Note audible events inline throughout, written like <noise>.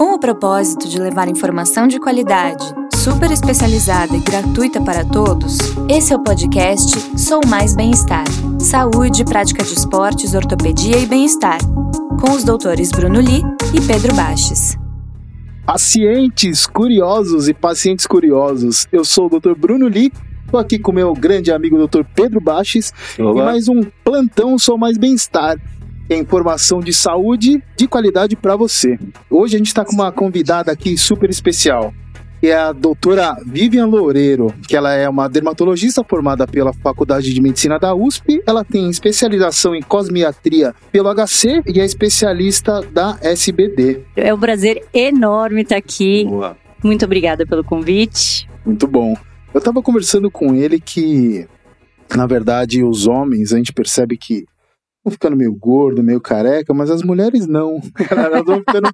Com o propósito de levar informação de qualidade, super especializada e gratuita para todos, esse é o podcast Sou Mais Bem-Estar. Saúde, prática de esportes, ortopedia e bem-estar. Com os doutores Bruno Li e Pedro Baches. Pacientes curiosos e pacientes curiosos, eu sou o Dr. Bruno Li, estou aqui com meu grande amigo Dr. Pedro Baches Olá. e mais um plantão Sou Mais Bem-Estar. É informação de saúde de qualidade para você. Hoje a gente está com uma convidada aqui super especial, que é a doutora Vivian Loureiro, que ela é uma dermatologista formada pela Faculdade de Medicina da USP. Ela tem especialização em cosmiatria pelo HC e é especialista da SBD. É um prazer enorme estar aqui. Boa. Muito obrigada pelo convite. Muito bom. Eu tava conversando com ele que, na verdade, os homens, a gente percebe que vão ficando meio gordo, meio careca, mas as mulheres não. <laughs> Elas vão ficando.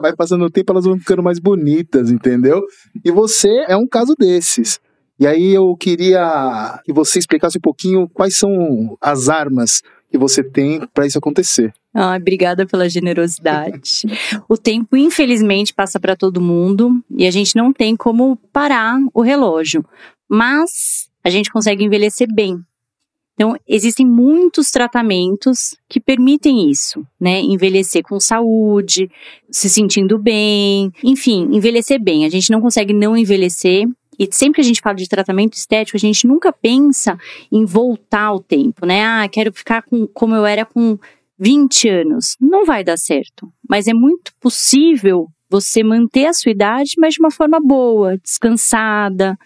Vai passando o tempo, elas vão ficando mais bonitas, entendeu? E você é um caso desses. E aí eu queria que você explicasse um pouquinho quais são as armas que você tem para isso acontecer. Ah, obrigada pela generosidade. o tempo, infelizmente, passa para todo mundo e a gente não tem como parar o relógio, mas a gente consegue envelhecer bem. Então, existem muitos tratamentos que permitem isso, né? Envelhecer com saúde, se sentindo bem, enfim, envelhecer bem. A gente não consegue não envelhecer. E sempre que a gente fala de tratamento estético, a gente nunca pensa em voltar ao tempo, né? Ah, quero ficar com, como eu era com 20 anos. Não vai dar certo. Mas é muito possível você manter a sua idade, mas de uma forma boa, descansada,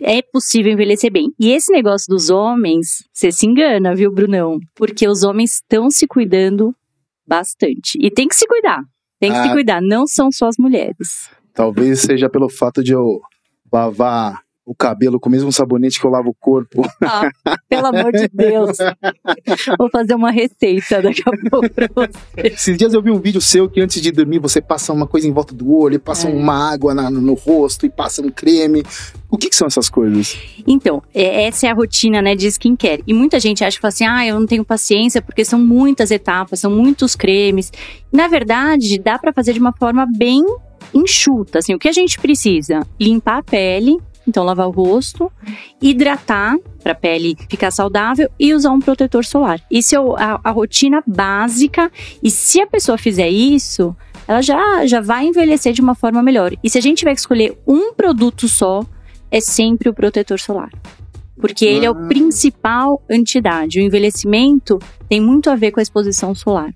é possível envelhecer bem. E esse negócio dos homens, você se engana, viu, Brunão? Porque os homens estão se cuidando bastante. E tem que se cuidar. Tem que Ah. se cuidar, não são só as mulheres. Talvez seja pelo fato de eu lavar o cabelo com o mesmo sabonete que eu lavo o corpo. Ah, pelo amor de Deus. <laughs> Vou fazer uma receita daqui a pouco pra você. Esses dias eu vi um vídeo seu que antes de dormir você passa uma coisa em volta do olho, passa É. uma água na- no, no rosto e passa um creme. O que, que são essas coisas? Então, é- essa é a rotina, né, de skincare. E muita gente acha que fala assim, ah, eu não tenho paciência porque são muitas etapas, são muitos cremes. Na verdade, dá pra fazer de uma forma bem enxuta, assim, o que a gente precisa? Limpar a pele, então lavar o rosto, hidratar para a pele ficar saudável e usar um protetor solar. Isso é a, a rotina básica e se a pessoa fizer isso, ela já, já vai envelhecer de uma forma melhor. E se a gente tiver que escolher um produto só, é sempre o protetor solar. Porque ele é Ah. o principal anti-idade. O envelhecimento tem muito a ver com a exposição solar.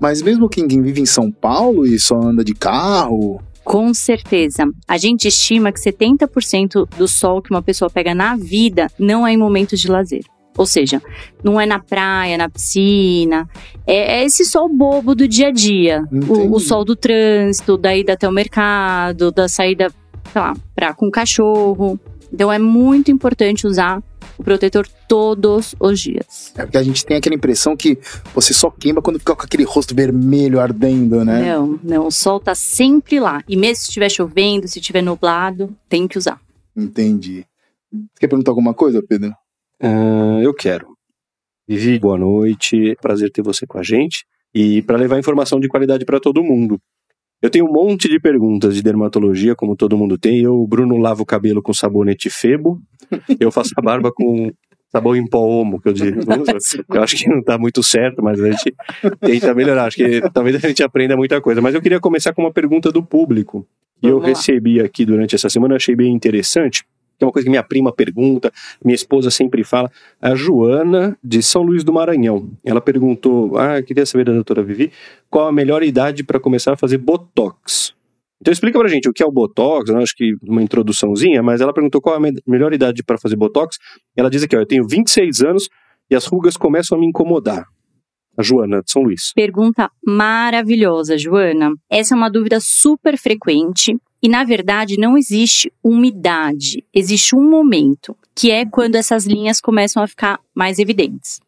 Mas mesmo quem vive em São Paulo e só anda de carro, Com certeza. A gente estima que 70% do sol que uma pessoa pega na vida não é em momentos de lazer. Ou seja, não é na praia, na piscina. É, é esse sol bobo do dia a dia. O, o sol do trânsito, da ida até o mercado, da saída, sei lá, pra, com o cachorro. Então é muito importante usar o protetor todos os dias. é porque a gente tem aquela impressão que você só queima quando fica com aquele rosto vermelho ardendo, né? Não, não, o sol tá sempre lá. E mesmo se estiver chovendo, se estiver nublado, tem que usar. Entendi. Você quer perguntar alguma coisa, Pedro? Ah, eu quero. Vivi, boa noite. Prazer ter você com a gente. E para levar informação de qualidade para todo mundo. Eu tenho um monte de perguntas de dermatologia, como todo mundo tem. Eu, Bruno, lavo o cabelo com sabonete Febo. <laughs> Eu faço a barba com sabão em pó homo, que eu digo. <laughs> Eu acho que não tá muito certo, mas a gente tenta melhorar. Acho que talvez a gente aprenda muita coisa. Mas eu queria começar com uma pergunta do público. E eu lá. recebi aqui durante essa semana, achei bem interessante. Que é uma coisa que minha prima pergunta, minha esposa sempre fala. A Joana, de São Luís do Maranhão. Ela perguntou: Ah, queria saber da doutora Vivi, qual a melhor idade para começar a fazer Botox? Então explica pra gente o que é o Botox, eu acho que uma introduçãozinha, mas ela perguntou qual a me- melhor idade para fazer Botox. Ela diz aqui, ó, eu tenho 26 anos e as rugas começam a me incomodar. A Joana, de São Luís. Pergunta maravilhosa, Joana. Essa é uma dúvida super frequente e, na verdade, não existe uma idade, existe um momento, que é quando essas linhas começam a ficar mais evidentes.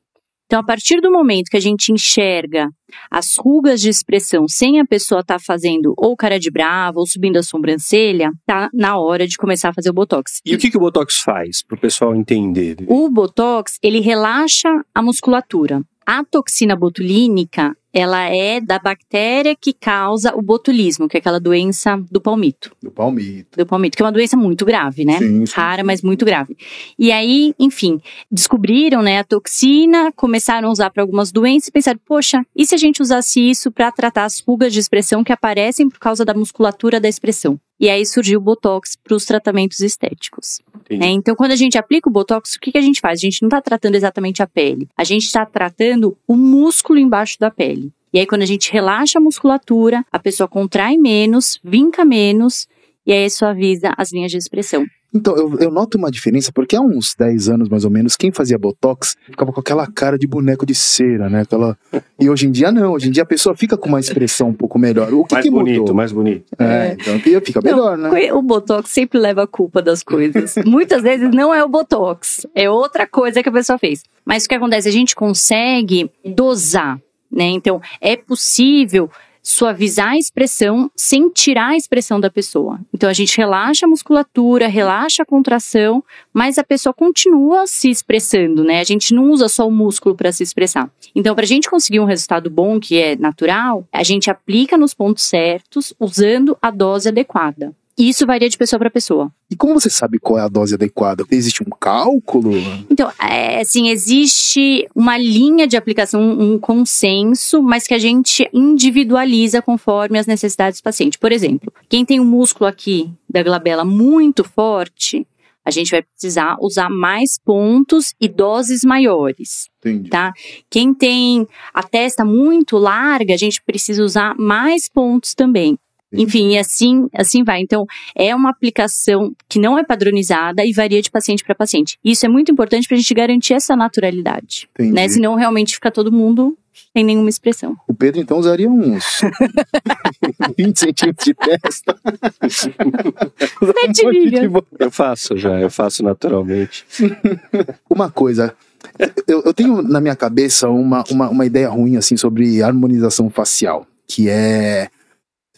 Então, a partir do momento que a gente enxerga as rugas de expressão sem a pessoa estar fazendo ou cara de brava ou subindo a sobrancelha, tá na hora de começar a fazer o botox. E o que, que o Botox faz, para o pessoal entender? O botox, ele relaxa a musculatura. A toxina botulínica, ela é da bactéria que causa o botulismo, que é aquela doença do palmito. Do palmito. Do palmito, que é uma doença muito grave, né? Sim, sim. Rara, mas muito grave. E aí, enfim, descobriram, né, a toxina, começaram a usar para algumas doenças e pensaram, poxa, e se a gente usasse isso para tratar as fugas de expressão que aparecem por causa da musculatura da expressão? E aí surgiu o Botox para os tratamentos estéticos. Né? Então, quando a gente aplica o Botox, o que, que a gente faz? A gente não está tratando exatamente a pele. A gente está tratando o músculo embaixo da pele. E aí, quando a gente relaxa a musculatura, a pessoa contrai menos, vinca menos, e aí suaviza as linhas de expressão. Então, eu, eu noto uma diferença, porque há uns 10 anos, mais ou menos, quem fazia Botox ficava com aquela cara de boneco de cera, né? Aquela... E hoje em dia, não. Hoje em dia, a pessoa fica com uma expressão um pouco melhor. O que, mais que bonito, mudou? mais bonito. É, então fica melhor, né? O Botox sempre leva a culpa das coisas. <laughs> Muitas vezes não é o Botox, é outra coisa que a pessoa fez. Mas o que acontece? A gente consegue dosar, né? Então, é possível suavizar a expressão sem tirar a expressão da pessoa. Então a gente relaxa a musculatura, relaxa a contração, mas a pessoa continua se expressando, né? A gente não usa só o músculo para se expressar. Então, para a gente conseguir um resultado bom, que é natural, a gente aplica nos pontos certos, usando a dose adequada. E isso varia de pessoa para pessoa. E como você sabe qual é a dose adequada? Existe um cálculo? Então, é, assim, existe uma linha de aplicação, um consenso, mas que a gente individualiza conforme as necessidades do paciente. Por exemplo, quem tem o músculo aqui da glabela muito forte, a gente vai precisar usar mais pontos e doses maiores, Entendi. tá? Quem tem a testa muito larga, a gente precisa usar mais pontos também. Enfim, e assim, assim vai. Então, é uma aplicação que não é padronizada e varia de paciente para paciente. Isso é muito importante para a gente garantir essa naturalidade, Entendi. né? Senão realmente fica todo mundo sem nenhuma expressão. O Pedro, então, usaria uns <laughs> 20 centímetros de testa. <laughs> Sete Um milhas. Eu faço já, eu faço naturalmente. <laughs> Uma coisa, eu, eu tenho na minha cabeça uma, uma, uma ideia ruim, assim, sobre harmonização facial, que é...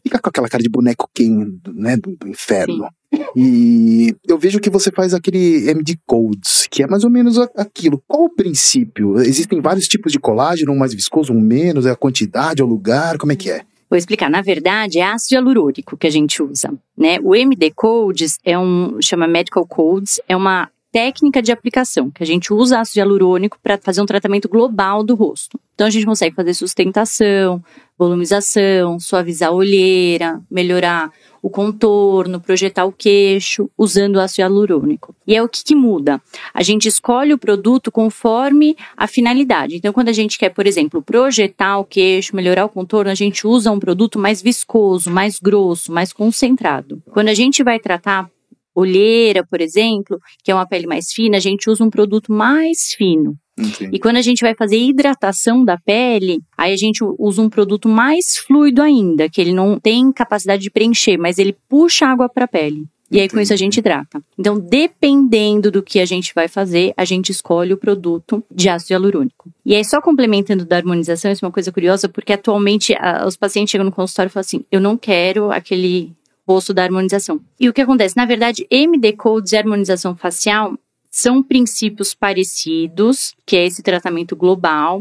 Fica com aquela cara de boneco Ken, né, do, do inferno. E eu vejo que você faz aquele MD Codes, que é mais ou menos aquilo. Qual o princípio? Existem vários tipos de colágeno, um mais viscoso, um menos, é a quantidade, é o lugar, como é que é? Vou explicar. Na verdade, é ácido hialurônico que a gente usa, né? O MD Codes é um chama Medical Codes, é uma técnica de aplicação que a gente usa ácido hialurônico para fazer um tratamento global do rosto. Então a gente consegue fazer sustentação, volumização, suavizar a olheira, melhorar o contorno, projetar o queixo, usando ácido hialurônico. E é o que, que muda? A gente escolhe o produto conforme a finalidade. Então, quando a gente quer, por exemplo, projetar o queixo, melhorar o contorno, a gente usa um produto mais viscoso, mais grosso, mais concentrado. Quando a gente vai tratar olheira, por exemplo, que é uma pele mais fina, a gente usa um produto mais fino. Entendi. E quando a gente vai fazer hidratação da pele, aí a gente usa um produto mais fluido ainda, que ele não tem capacidade de preencher, mas ele puxa água para a pele. E aí com isso a gente hidrata. Então, dependendo do que a gente vai fazer, a gente escolhe o produto de ácido hialurônico. E aí, só complementando da harmonização, isso é uma coisa curiosa, porque atualmente a- os pacientes chegam no consultório e falam assim: eu não quero aquele rosto da harmonização. E o que acontece? Na verdade, MD Codes e harmonização facial são princípios parecidos, que é esse tratamento global.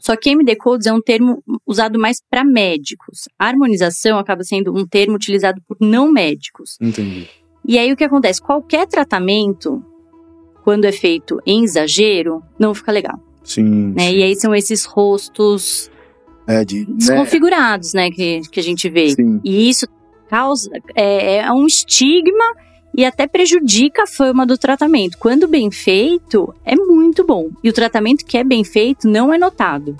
Só que MD Codes é um termo usado mais para médicos. A harmonização acaba sendo um termo utilizado por não médicos. Entendi. E aí o que acontece? Qualquer tratamento, quando é feito em exagero, não fica legal. Sim. Né? sim. E aí são esses rostos É de. né? desconfigurados, né, que, que a gente vê. Sim. E isso causa é, é um estigma e até prejudica a fama do tratamento. Quando bem feito, é muito bom. E o tratamento que é bem feito não é notado.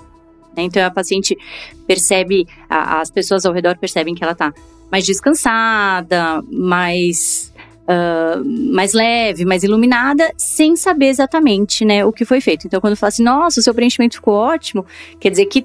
né? Então a paciente percebe, a- as pessoas ao redor percebem que ela tá mais descansada, mais ah, mais leve, mais iluminada, sem saber exatamente, né, o que foi feito. Então quando fala assim, nossa, o seu preenchimento ficou ótimo, quer dizer que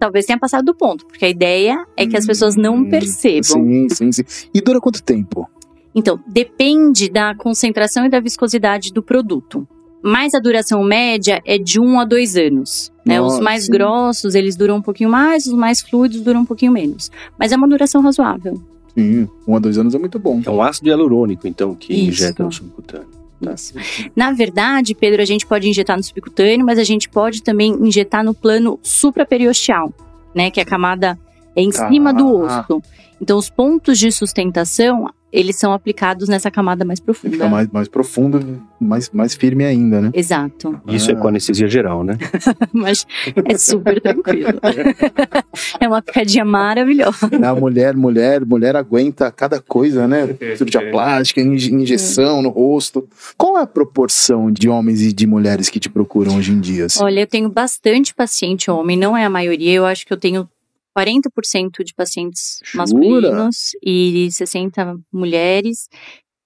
talvez tenha passado do ponto, porque a ideia é que as pessoas não Hum, percebam. Sim, sim, sim. E dura quanto tempo? Então, depende da concentração e da viscosidade do produto. Mas a duração média é de um a dois anos. Né? Os Nossa, mais sim. grossos, eles duram um pouquinho mais, os mais fluidos duram um pouquinho menos. Mas é uma duração razoável. Sim, um a dois anos é muito bom. É um ácido hialurônico, então, que Isso. injeta no subcutâneo. Isso. Na verdade, Pedro, a gente pode injetar no subcutâneo, mas a gente pode também injetar no plano supraperiosteal, né? Que é a camada em cima do Ah. osso. Então, os pontos de sustentação, eles são aplicados nessa camada mais profunda. Fica mais, mais profundo, mais, mais firme ainda, né? Exato. Isso é com anestesia geral, né? <laughs> Mas é super tranquilo. é uma picadinha maravilhosa. A mulher, mulher, mulher aguenta cada coisa, né? Cirurgia plástica, inje- injeção no rosto. Qual é a proporção de homens e de mulheres que te procuram hoje em dia? assim? Olha, eu tenho bastante paciente homem, não é a maioria. Eu acho que eu tenho 40% de pacientes Jura? masculinos e 60 mulheres.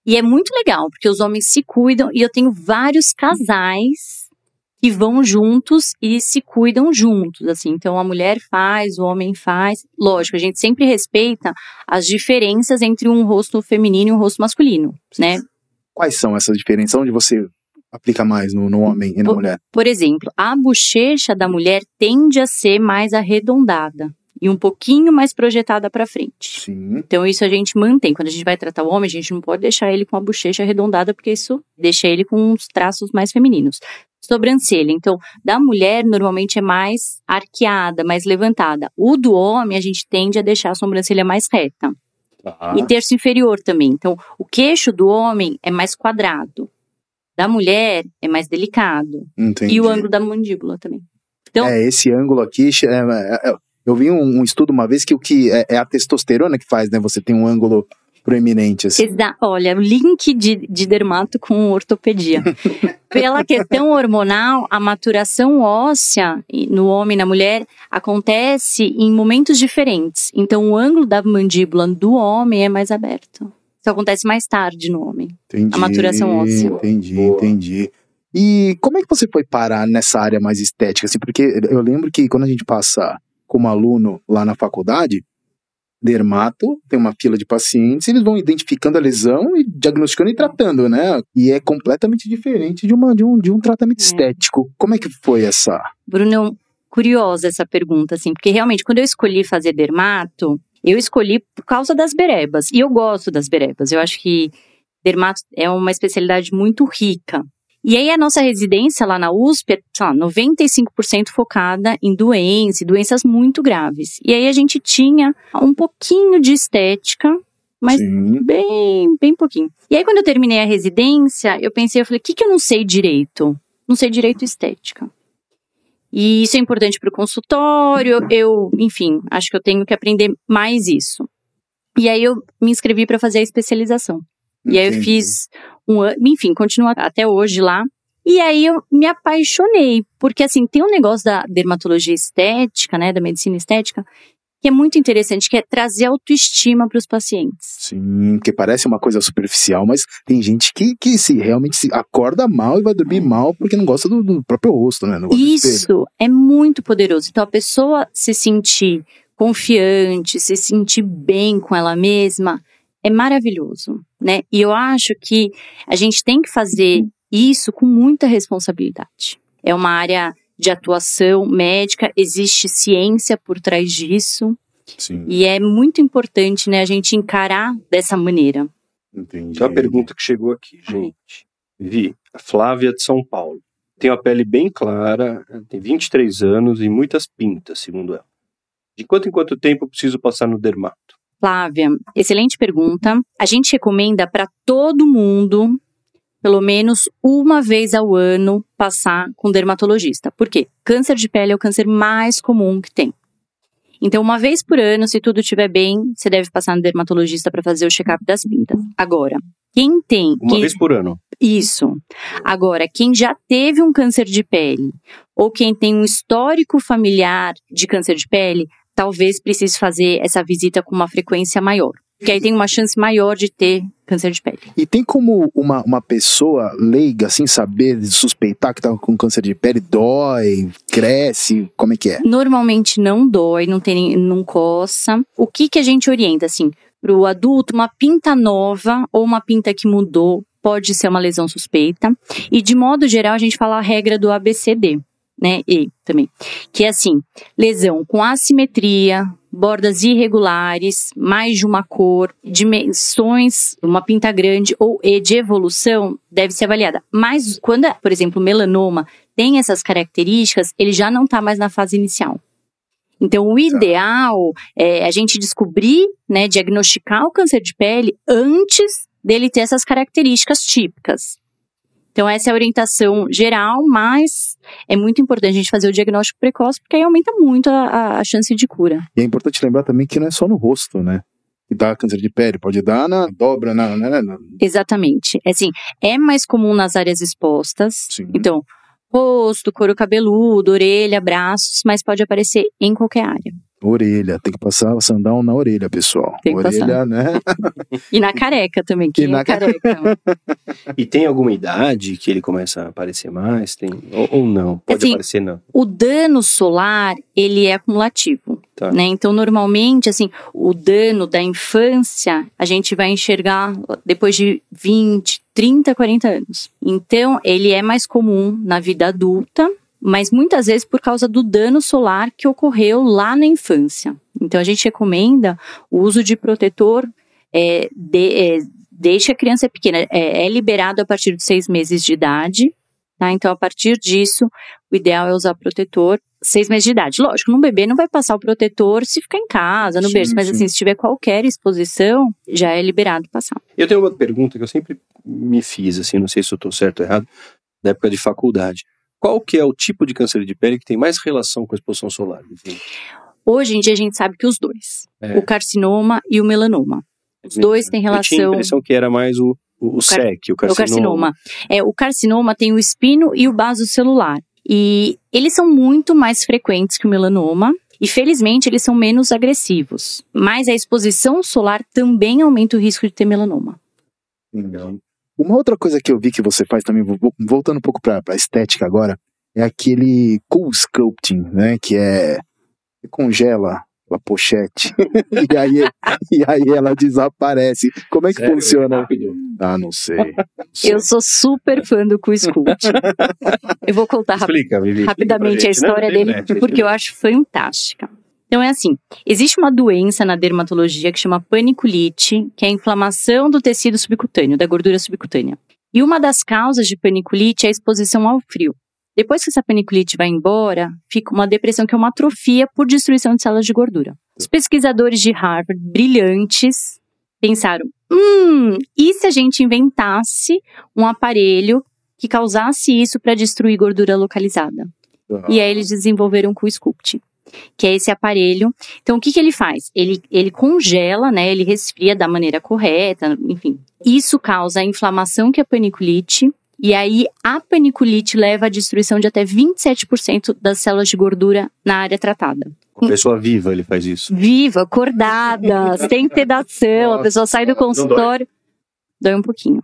E é muito legal, porque os homens se cuidam e eu tenho vários casais que vão juntos e se cuidam juntos, assim. Então a mulher faz, o homem faz. Lógico, a gente sempre respeita as diferenças entre um rosto feminino e um rosto masculino, né? Quais são essas diferenças? Onde você aplica mais no, no homem e na Por- mulher? Por exemplo, a bochecha da mulher tende a ser mais arredondada e um pouquinho mais projetada para frente. Sim. Então isso a gente mantém. Quando a gente vai tratar o homem, a gente não pode deixar ele com a bochecha arredondada, porque isso deixa ele com uns traços mais femininos. Sobrancelha, então, da mulher normalmente é mais arqueada, mais levantada. O do homem, a gente tende a deixar a sobrancelha mais reta. Ah, E terço inferior também. Então, o queixo do homem é mais quadrado. Da mulher é mais delicado. Entendi. E o ângulo da mandíbula também. Então, É, esse ângulo aqui. é, é, é, eu vi um, um estudo uma vez que o que é, é a testosterona que faz, né? Você tem um ângulo proeminente, assim. exa- olha, o link de, de dermato com ortopedia. <laughs> Pela questão hormonal, a maturação óssea no homem e na mulher acontece em momentos diferentes. Então, o ângulo da mandíbula do homem é mais aberto. Isso acontece mais tarde no homem. Entendi. A maturação óssea. Entendi, Boa. entendi. E como é que você foi parar nessa área mais estética? Assim, porque eu lembro que quando a gente passa como aluno lá na faculdade, dermato, tem uma fila de pacientes, eles vão identificando a lesão e diagnosticando e tratando, né? E é completamente diferente de, uma, de, um, de um tratamento É. estético. Como é que foi essa? Bruno, curiosa essa pergunta, assim, porque realmente quando eu escolhi fazer dermato, eu escolhi por causa das berebas. E eu gosto das berebas. Eu acho que dermato é uma especialidade muito rica. E aí a nossa residência lá na USP é, sei lá, 95% focada em doença, doenças muito graves. E aí a gente tinha um pouquinho de estética, mas Sim. bem, bem pouquinho. E aí, quando eu terminei a residência, eu pensei, eu falei, o que, que eu não sei direito? Não sei direito estética. E isso é importante para o consultório, eu, enfim, acho que eu tenho que aprender mais isso. E aí eu me inscrevi para fazer a especialização. E aí eu fiz um ano, enfim, continuo até hoje lá. E aí eu me apaixonei, porque assim, tem um negócio da dermatologia estética, né, da medicina estética, que é muito interessante, que é trazer autoestima para os pacientes. Sim, porque parece uma coisa superficial, mas tem gente que, que se realmente se acorda mal e vai dormir mal porque não gosta do, do próprio rosto, né? Isso é muito poderoso. Então, a pessoa se sentir confiante, se sentir bem com ela mesma, é maravilhoso, né? E eu acho que a gente tem que fazer isso com muita responsabilidade. É uma área de atuação médica, existe ciência por trás disso, Sim, e é muito importante, né, a gente encarar dessa maneira. entendi. Tem uma pergunta que chegou aqui, gente. Vi, a Flávia de São Paulo. Tem uma pele bem clara, tem 23 anos e muitas pintas, segundo ela. De quanto em quanto tempo eu preciso passar no dermato? Flávia, excelente pergunta. A gente recomenda para todo mundo, pelo menos uma vez ao ano, passar com dermatologista. Por quê? Câncer de pele é o câncer mais comum que tem. Então, uma vez por ano, se tudo estiver bem, você deve passar no dermatologista para fazer o check-up das pintas. Agora, quem tem. Uma quem- vez por ano. isso. Agora, quem já teve um câncer de pele ou quem tem um histórico familiar de câncer de pele, talvez precise fazer essa visita com uma frequência maior. Porque aí tem uma chance maior de ter câncer de pele. E tem como uma, uma pessoa leiga, assim, saber, suspeitar que tá com câncer de pele, dói, cresce, como é que é? Normalmente não dói, não tem, não coça. O que que a gente orienta assim? Para o adulto, uma pinta nova ou uma pinta que mudou pode ser uma lesão suspeita. E de modo geral, a gente fala a regra do ABCD, né? E também, que é assim: lesão com assimetria, bordas irregulares, mais de uma cor, dimensões, uma pinta grande ou E de evolução deve ser avaliada. Mas quando, por exemplo, o melanoma tem essas características, ele já não está mais na fase inicial. Então, o ideal é a gente descobrir, né, diagnosticar o câncer de pele antes dele ter essas características típicas. Então, essa é a orientação geral, mas é muito importante a gente fazer o diagnóstico precoce, porque aí aumenta muito a, a chance de cura. E é importante lembrar também que não é só no rosto, né? Que dá câncer de pele, pode dar na dobra, na. na, na Exatamente. É assim, é mais comum nas áreas expostas. sim. Então, rosto, couro cabeludo, orelha, braços, mas pode aparecer em qualquer área. Orelha, tem que passar o sandal na orelha, pessoal. Tem que orelha, né? <laughs> E na careca também, que E na é careca. <laughs> E tem alguma idade que ele começa a aparecer mais? Tem, ou, ou não? Pode Assim, aparecer não. O dano solar, ele é acumulativo. Tá. Né? Então, normalmente, assim, o dano da infância, a gente vai enxergar depois de 20, 30, 40 anos. Então, ele é mais comum na vida adulta, mas muitas vezes por causa do dano solar que ocorreu lá na infância. Então, a gente recomenda o uso de protetor é, de, é, desde a criança é pequena. É, é liberado a partir de seis meses de idade. Tá? Então, a partir disso, o ideal é usar protetor seis meses de idade. Lógico, num bebê não vai passar o protetor se ficar em casa, no Sim, berço, mas sim. assim, se tiver qualquer exposição, já é liberado passar. Eu tenho uma pergunta que eu sempre me fiz, assim, não sei se eu estou certo ou errado, na época de faculdade. Qual que é o tipo de câncer de pele que tem mais relação com a exposição solar? Enfim, Hoje em dia a gente sabe que os dois, É. o carcinoma e o melanoma. Os dois têm Eu tinha a relação. impressão que era mais o, o, o car- SEC, o O carcinoma. carcinoma. É, o carcinoma tem o espino e o baso celular. E eles são muito mais frequentes que o melanoma. E felizmente eles são menos agressivos. Mas a exposição solar também aumenta o risco de ter melanoma. Legal. Uma outra coisa que eu vi que você faz também, vo- voltando um pouco pra, pra estética agora, é aquele cool sculpting, né? Que é. Você congela a pochete <laughs> e, aí, e aí ela desaparece. Como é que Sério? funciona? Rápido. Ah, não sei. Não sei. Eu sou super fã do Q-Sculpt. <laughs> eu vou contar Explica, rapidamente a gente, né? história dele, porque eu acho fantástica. Então é assim, existe uma doença na dermatologia que chama paniculite, que é a inflamação do tecido subcutâneo, da gordura subcutânea. E uma das causas de paniculite é a exposição ao frio. Depois que essa paniculite vai embora, fica uma depressão que é uma atrofia por destruição de células de gordura. Os pesquisadores de Harvard, brilhantes, pensaram: hum, e se a gente inventasse um aparelho que causasse isso para destruir gordura localizada? E aí eles desenvolveram o Q-Sculpt, que é esse aparelho. Então, o que, que ele faz? Ele, ele congela, né? Ele resfria da maneira correta, enfim. Isso causa a inflamação que é a paniculite. E aí, a paniculite leva à destruição de até 27% das células de gordura na área tratada. Com pessoa viva ele faz isso. Viva, acordada, sem sedação, a pessoa sai do consultório. Dói um pouquinho.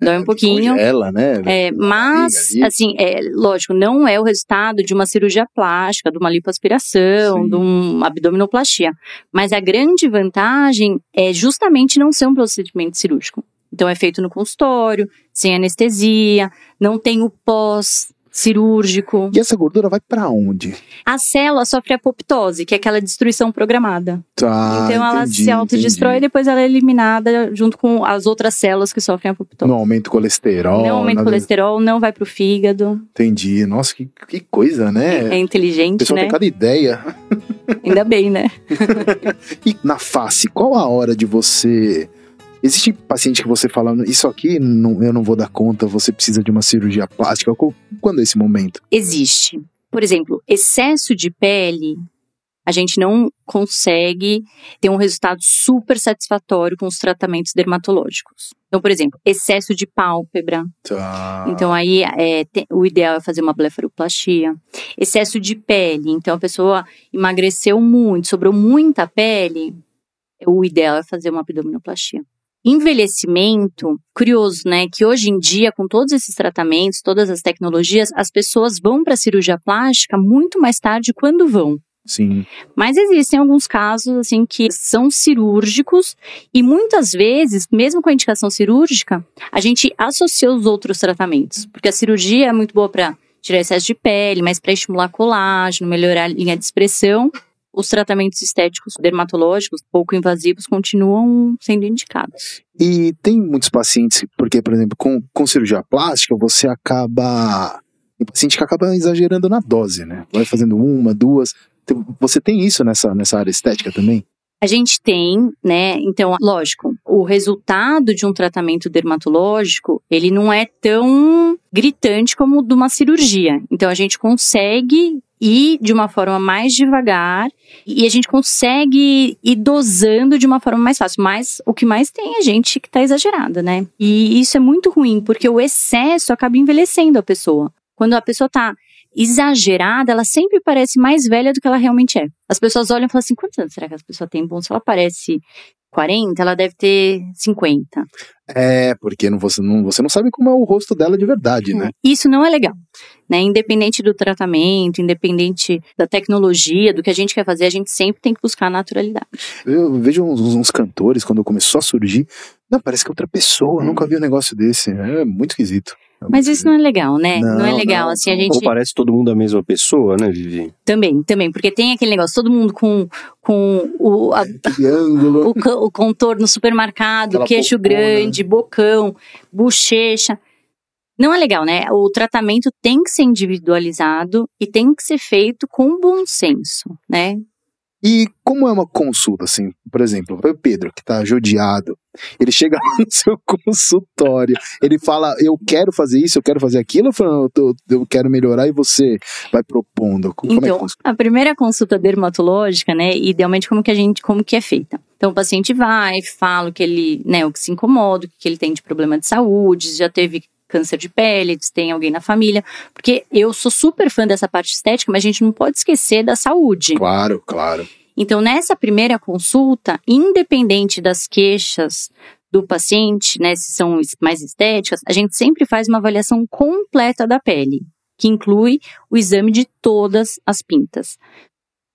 Dói um pouquinho. Congela, né? É, mas, assim, é, lógico, não é o resultado de uma cirurgia plástica, de uma lipoaspiração, Sim. de uma abdominoplastia. Mas a grande vantagem é justamente não ser um procedimento cirúrgico. Então, é feito no consultório, sem anestesia, não tem o pós-cirúrgico. E essa gordura vai pra onde? A célula sofre apoptose, que é aquela destruição programada. Tá, então, ela entendi, se autodestrói e depois ela é eliminada junto com as outras células que sofrem apoptose. Não aumenta o colesterol. Não aumenta o nada- colesterol, não vai pro fígado. Entendi. Nossa, que, que coisa, né? É O inteligente, pessoal né? tem cada ideia. Ainda bem, né? <laughs> E na face, qual a hora de você. Existe paciente que você fala, isso aqui não- eu não vou dar conta, você precisa de uma cirurgia plástica. Quando é esse momento? Existe. Por exemplo, excesso de pele, a gente não consegue ter um resultado super satisfatório com os tratamentos dermatológicos. Então, por exemplo, excesso de pálpebra. Tá. Então, aí é, te- o ideal é fazer uma blefaroplastia. Excesso de pele. Então, a pessoa emagreceu muito, sobrou muita pele. O ideal é fazer uma abdominoplastia. Envelhecimento, curioso, né? Que hoje em dia, com todos esses tratamentos, todas as tecnologias, as pessoas vão para a cirurgia plástica muito mais tarde quando vão. Sim. Mas existem alguns casos, assim, que são cirúrgicos e muitas vezes, mesmo com a indicação cirúrgica, a gente associa os outros tratamentos. Porque a cirurgia é muito boa para tirar excesso de pele, mas para estimular colágeno, melhorar a linha de expressão. Os tratamentos estéticos dermatológicos, pouco invasivos, continuam sendo indicados. E tem muitos pacientes, porque, por exemplo, com, com cirurgia plástica, você acaba. Tem paciente que acaba exagerando na dose, né? Vai fazendo uma, duas. Você tem isso nessa, nessa área estética também? A gente tem, né? Então, lógico, o resultado de um tratamento dermatológico, ele não é tão gritante como o de uma cirurgia. Então, a gente consegue ir de uma forma mais devagar e a gente consegue ir dosando de uma forma mais fácil. Mas o que mais tem é gente que está exagerada, né? E isso é muito ruim, porque o excesso acaba envelhecendo a pessoa. Quando a pessoa está exagerada, ela sempre parece mais velha do que ela realmente é. As pessoas olham e falam assim: quantos anos será que essa pessoa tem? Bom, se ela parece 40, ela deve ter 50. É, porque não, você, não, você não sabe como é o rosto dela de verdade, né? Isso não é legal. Né? Independente do tratamento, independente da tecnologia, do que a gente quer fazer, a gente sempre tem que buscar a naturalidade. Eu vejo uns, uns cantores, quando começou a surgir, não, parece que é outra pessoa, nunca vi um negócio desse. É muito esquisito. Mas isso não é legal, né? Não, não é legal, não. assim, a gente... Ou parece todo mundo a mesma pessoa, né, Vivi? Também, também, porque tem aquele negócio, todo mundo com, com o, a, Triângulo. o, o contorno super marcado, Aquela queixo bocona. grande, bocão, bochecha. Não é legal, né? O tratamento tem que ser individualizado e tem que ser feito com bom senso, né? E como é uma consulta, assim? Por exemplo, o Pedro, que tá judiado, ele chega <laughs> lá no seu consultório, ele fala, eu quero fazer isso, eu quero fazer aquilo, ou fala, "Não, eu, tô- eu quero melhorar e você vai propondo. Como é Então, funciona? a primeira consulta dermatológica, né, idealmente como que a gente, como que é feita? Então o paciente vai, fala o que ele, né, o que se incomoda, o que ele tem de problema de saúde, já teve câncer de pele, se tem alguém na família, porque eu sou super fã dessa parte estética, mas a gente não pode esquecer da saúde. Claro, claro. Então, nessa primeira consulta, independente das queixas do paciente, né, se são mais estéticas, a gente sempre faz uma avaliação completa da pele, que inclui o exame de todas as pintas.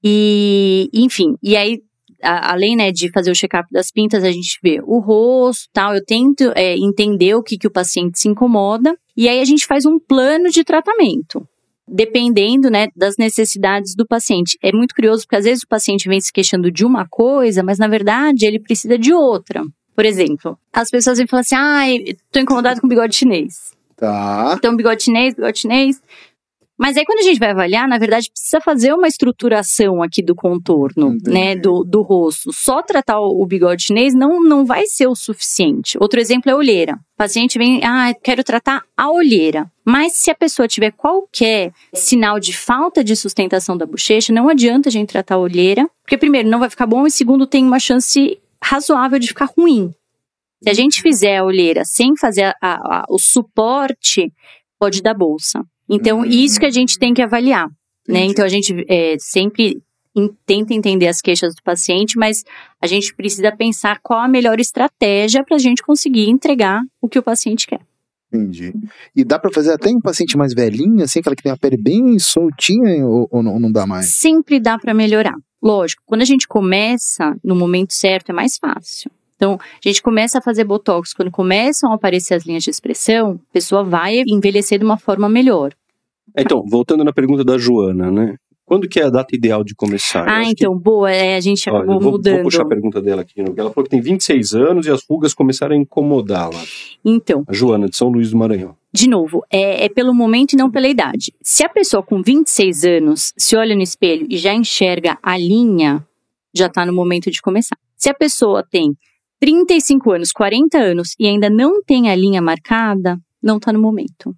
E, enfim, e aí, a- além né, de fazer o check-up das pintas, a gente vê o rosto tal. Eu tento é, entender o que, que o paciente se incomoda, e aí a gente faz um plano de tratamento dependendo né, das necessidades do paciente. É muito curioso porque às vezes o paciente vem se queixando de uma coisa, mas na verdade ele precisa de outra. Por exemplo, as pessoas vêm falar assim: ai, tô incomodado com bigode chinês. Tá. Então, bigode chinês, bigode chinês. Mas aí, quando a gente vai avaliar, na verdade, precisa fazer uma estruturação aqui do contorno, né, do, do rosto. Só tratar o, o bigode chinês não, não vai ser o suficiente. Outro exemplo é a olheira. O paciente vem, ah, quero tratar a olheira. Mas se a pessoa tiver qualquer sinal de falta de sustentação da bochecha, não adianta a gente tratar a olheira, porque primeiro, não vai ficar bom e segundo, tem uma chance razoável de ficar ruim. Se a gente fizer a olheira sem fazer a- a- a- o suporte, pode dar bolsa. Então, Hum. isso que a gente tem que avaliar, né? Então, a gente é, sempre em- tenta entender as queixas do paciente, mas a gente precisa pensar qual a melhor estratégia para a gente conseguir entregar o que o paciente quer. Entendi. E dá pra fazer até em paciente mais velhinho, assim, aquela que tem a pele bem soltinha, ou, ou não, não dá mais? Sempre dá para melhorar. Lógico, quando a gente começa no momento certo é mais fácil. Então, a gente começa a fazer botox, quando começam a aparecer as linhas de expressão, a pessoa vai envelhecer de uma forma melhor. Então, voltando na pergunta da Joana, né? Quando que é a data ideal de começar? Ah, acho que- então, boa, é, a gente Olha, acabou vou, vou mudando. puxar a pergunta dela aqui. de novo. Ela falou que tem 26 anos e as rugas começaram a incomodá-la. Então, A Joana, de São Luís do Maranhão. de novo, é, é pelo momento e não pela idade. Se a pessoa com 26 anos se olha no espelho e já enxerga a linha, já tá no momento de começar. Se a pessoa tem 35 anos, 40 anos e ainda não tem a linha marcada, não tá no momento.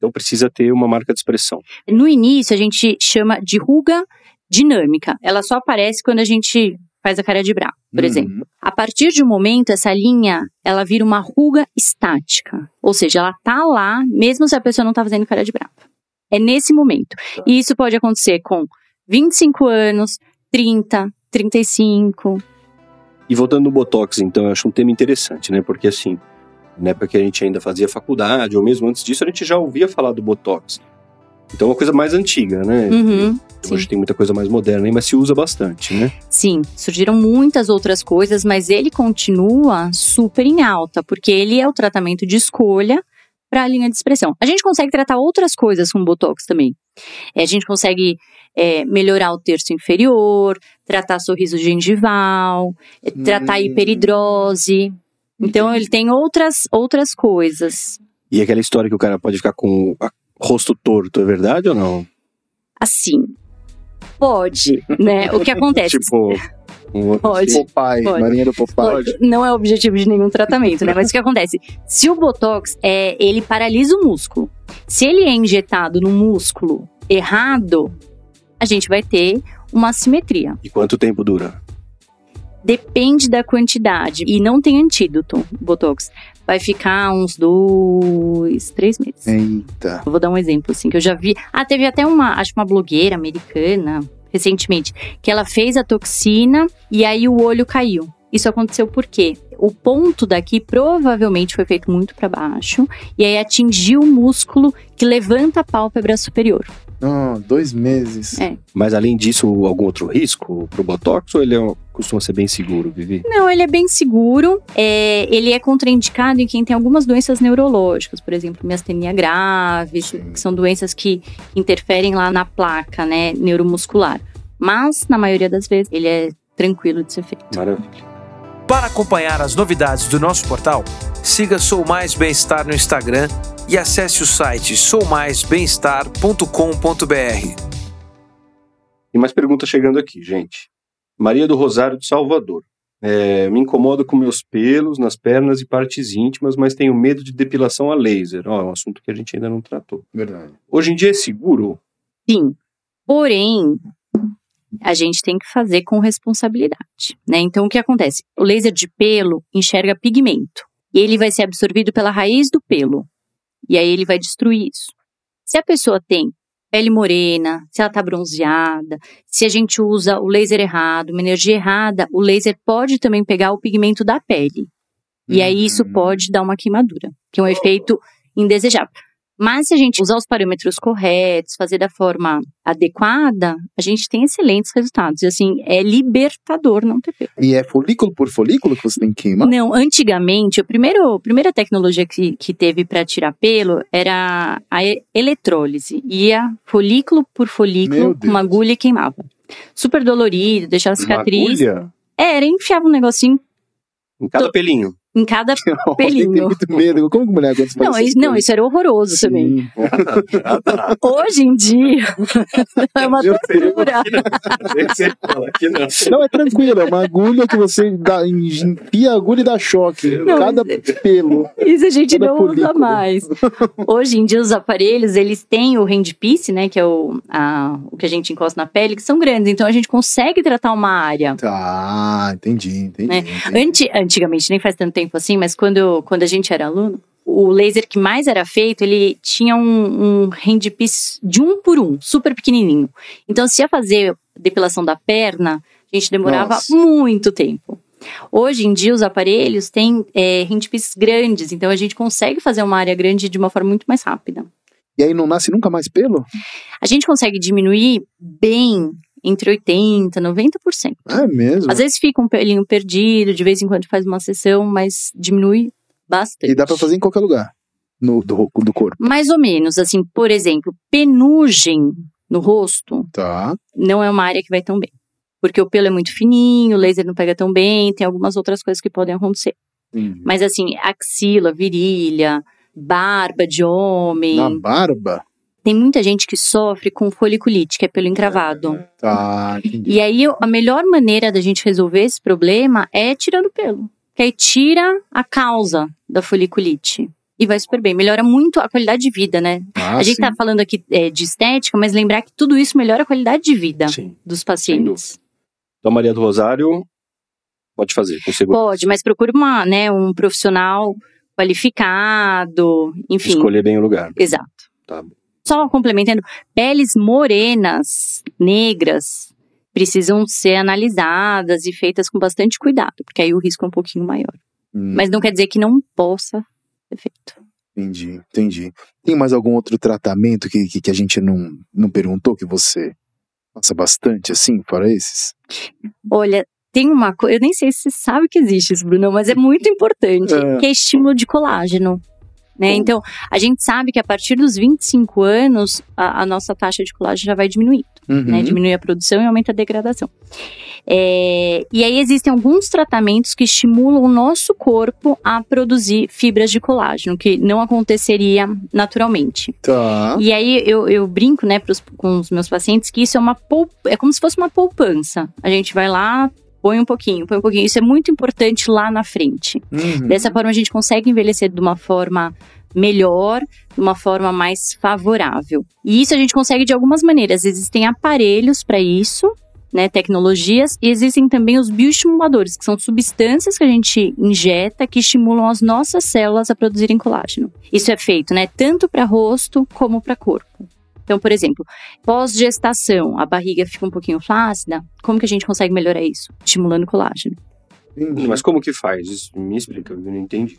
Então precisa ter uma marca de expressão. No início, a gente chama de ruga dinâmica. Ela só aparece quando a gente faz a cara de bravo, por Uhum. exemplo. A partir de um momento, essa linha, ela vira uma ruga estática. Ou seja, ela tá lá, mesmo se a pessoa não tá fazendo cara de brava. É nesse momento. E isso pode acontecer com 25 anos, 30, 35. E voltando no Botox, então, eu acho um tema interessante, né? Porque assim, na época que a gente ainda fazia faculdade, ou mesmo antes disso, a gente já ouvia falar do Botox. Então é uma coisa mais antiga, né? Uhum, Hoje tem muita coisa mais moderna, mas se usa bastante, né? Sim, surgiram muitas outras coisas, mas ele continua super em alta, porque ele é o tratamento de escolha para a linha de expressão. A gente consegue tratar outras coisas com Botox também. É, a gente consegue é, melhorar o terço inferior, tratar sorriso gengival, é, tratar Hum. hiperidrose. Então, ele tem outras, outras coisas. E aquela história que o cara pode ficar com o rosto torto, é verdade ou não? Assim, Pode, né? O que <laughs> acontece? Tipo, um outro Pode. assim. Popeye, Pode. Marinha do Popeye. Não é objetivo de nenhum tratamento, né? Mas o que acontece? Se o Botox, é, ele paralisa o músculo. Se ele é injetado no músculo errado, a gente vai ter uma assimetria. E quanto tempo dura? Depende da quantidade. E não tem antídoto, Botox. Vai ficar uns dois, três meses. Eita. Eu vou dar um exemplo, assim, que eu já vi. Ah, teve até uma, acho uma blogueira americana, recentemente, que ela fez a toxina e aí o olho caiu. Isso aconteceu por quê? O ponto daqui provavelmente foi feito muito para baixo e aí atingiu o músculo que levanta a pálpebra superior. Não, dois meses. É. Mas além disso, algum outro risco pro Botox ou ele é um- costuma ser bem seguro, Vivi? Não, ele é bem seguro. é, ele é contraindicado em quem tem algumas doenças neurológicas, por exemplo, miastenia grave, Sim. que são doenças que interferem lá na placa, né, neuromuscular. Mas, na maioria das vezes, ele é tranquilo de ser feito. Maravilha. Para acompanhar as novidades do nosso portal, siga Sou Mais Bem-Estar no Instagram e acesse o site soumaisbemestar.com.br. E mais perguntas chegando aqui, gente. Maria do Rosário de Salvador. É, me incomodo com meus pelos nas pernas e partes íntimas, mas tenho medo de depilação a laser. Ó, é um assunto que a gente ainda não tratou. Verdade. Hoje em dia é seguro? Sim. Porém, a gente tem que fazer com responsabilidade, né? Então, o que acontece? O laser de pelo enxerga pigmento. E ele vai ser absorvido pela raiz do pelo. E aí ele vai destruir isso. Se a pessoa tem pele morena, se ela tá bronzeada, se a gente usa o laser errado, uma energia errada, o laser pode também pegar o pigmento da pele. E aí isso Uhum. pode dar uma queimadura, que é um efeito indesejável. Mas se a gente usar os parâmetros corretos, fazer da forma adequada, a gente tem excelentes resultados. E assim, é libertador não ter pelo. E é folículo por folículo que você tem que queimar? Não, antigamente, o primeiro, a primeira tecnologia que, que teve para tirar pelo era a eletrólise. Ia folículo por folículo, com uma agulha e queimava. Super dolorido, deixava Uma cicatriz. agulha É, era, enfiava um negocinho em cada pelinho. Em cada <laughs> Tem pelinho. muito medo. Como que mulher Não, isso, não, isso era horroroso também. Sim. Ah, tá. Hoje em dia, <laughs> é uma tortura. Não. Não, é tranquilo. É uma agulha que você dá, enfia a agulha e dá choque. Não, Cada pelo. Isso a gente não usa folículo. mais. Hoje em dia, os aparelhos, eles têm o handpiece, né? Que é o, a- o que a gente encosta na pele, que são grandes. Então, a gente consegue tratar uma área. Tá, entendi, entendi. Né? entendi. Anti, antigamente, nem faz tanto tempo assim, mas quando, quando a gente era aluno, o laser que mais era feito, ele tinha um, um handpiece de um por um, super pequenininho. Então, se ia fazer depilação da perna, a gente demorava Nossa. muito tempo. Hoje em dia, os aparelhos têm é, handpieces grandes, então a gente consegue fazer uma área grande de uma forma muito mais rápida. E aí não nasce nunca mais pelo? A gente consegue diminuir bem entre 80% e 90%. É mesmo. Às vezes fica um pelinho perdido, de vez em quando faz uma sessão, mas diminui bastante. E dá pra fazer em qualquer lugar. No, do, do corpo. Mais ou menos, assim, por exemplo, penugem no rosto Tá. não é uma área que vai tão bem. Porque o pelo é muito fininho, o laser não pega tão bem, tem algumas outras coisas que podem acontecer. Entendi. Mas assim, axila, virilha, barba de homem. Na barba? Tem muita gente que sofre com foliculite, que é pelo encravado. Tá, entendi. E aí, a melhor maneira da gente resolver esse problema é tirando o pelo. Que aí tira a causa da foliculite. E vai super bem. Melhora muito a qualidade de vida, né? Ah, a gente sim. tá falando aqui é, de estética, mas lembrar que tudo isso melhora a qualidade de vida Sim. dos pacientes. Então, Maria do Rosário, pode fazer, com segurança. Pode, mas procure uma, né, um profissional qualificado, enfim. Escolher bem o lugar. Exato. Tá bom. Só complementando, peles morenas, negras, precisam ser analisadas e feitas com bastante cuidado, porque aí o risco é um pouquinho maior. Hum, Mas não quer dizer que não possa ser feito. Entendi, entendi. Tem mais algum outro tratamento que, que, que a gente não, não perguntou que você passa bastante assim, fora esses? Olha, tem uma coisa, eu nem sei se você sabe que existe isso, Bruno, mas é muito importante, É. que é estímulo de colágeno. Né? Então, a gente sabe que a partir dos 25 anos, a, a nossa taxa de colágeno já vai diminuindo. Uhum. Né? Diminui a produção e aumenta a degradação. É, e aí existem alguns tratamentos que estimulam o nosso corpo a produzir fibras de colágeno, que não aconteceria naturalmente. Tá. E aí eu, eu brinco, né, pros, com os meus pacientes que isso é uma poup- é como se fosse uma poupança. A gente vai lá, põe um pouquinho, põe um pouquinho. Isso é muito importante lá na frente. Uhum. Dessa forma a gente consegue envelhecer de uma forma melhor, de uma forma mais favorável. E isso a gente consegue de algumas maneiras. Existem aparelhos para isso, né, tecnologias, e existem também os bioestimuladores, que são substâncias que a gente injeta que estimulam as nossas células a produzirem colágeno. Isso é feito, né, tanto para rosto como para corpo. Então, por exemplo, pós-gestação, a barriga fica um pouquinho flácida, como que a gente consegue melhorar isso? Estimulando colágeno. Entendi. Mas como que faz? Isso me explica, eu não entendi.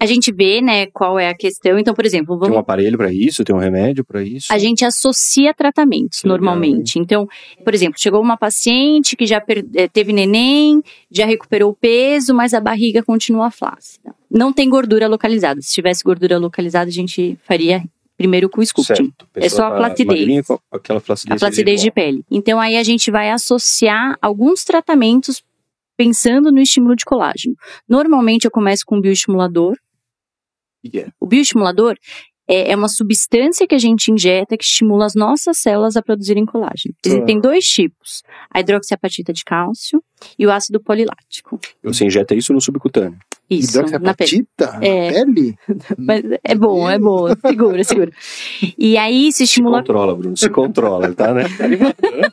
A gente vê, né, qual é a questão. Então, por exemplo, Tem vamos um aparelho pra isso? Tem um remédio pra isso? A gente associa tratamentos Que legal, normalmente. Então, por exemplo, chegou uma paciente que já per- eh, teve neném, já recuperou o peso, mas a barriga continua flácida. Não tem gordura localizada. Se tivesse gordura localizada, a gente faria primeiro com o sculpting. É só a Pessoa tá magrinha aquela. A flacidez de residual. pele. Então, aí a gente vai associar alguns tratamentos pensando no estímulo de colágeno. Normalmente, eu começo com um bioestimulador, que é? o bioestimulador é, é uma substância que a gente injeta que estimula as nossas células a produzirem colágeno. Existem dois tipos: a hidroxiapatita de cálcio e o ácido polilático. Você injeta isso no subcutâneo. Isso, na pele. É. pele? <laughs> Mas é bom, é bom. Segura, segura. E aí se Se estimula, controla, Bruno. Se controla, tá, né? <laughs>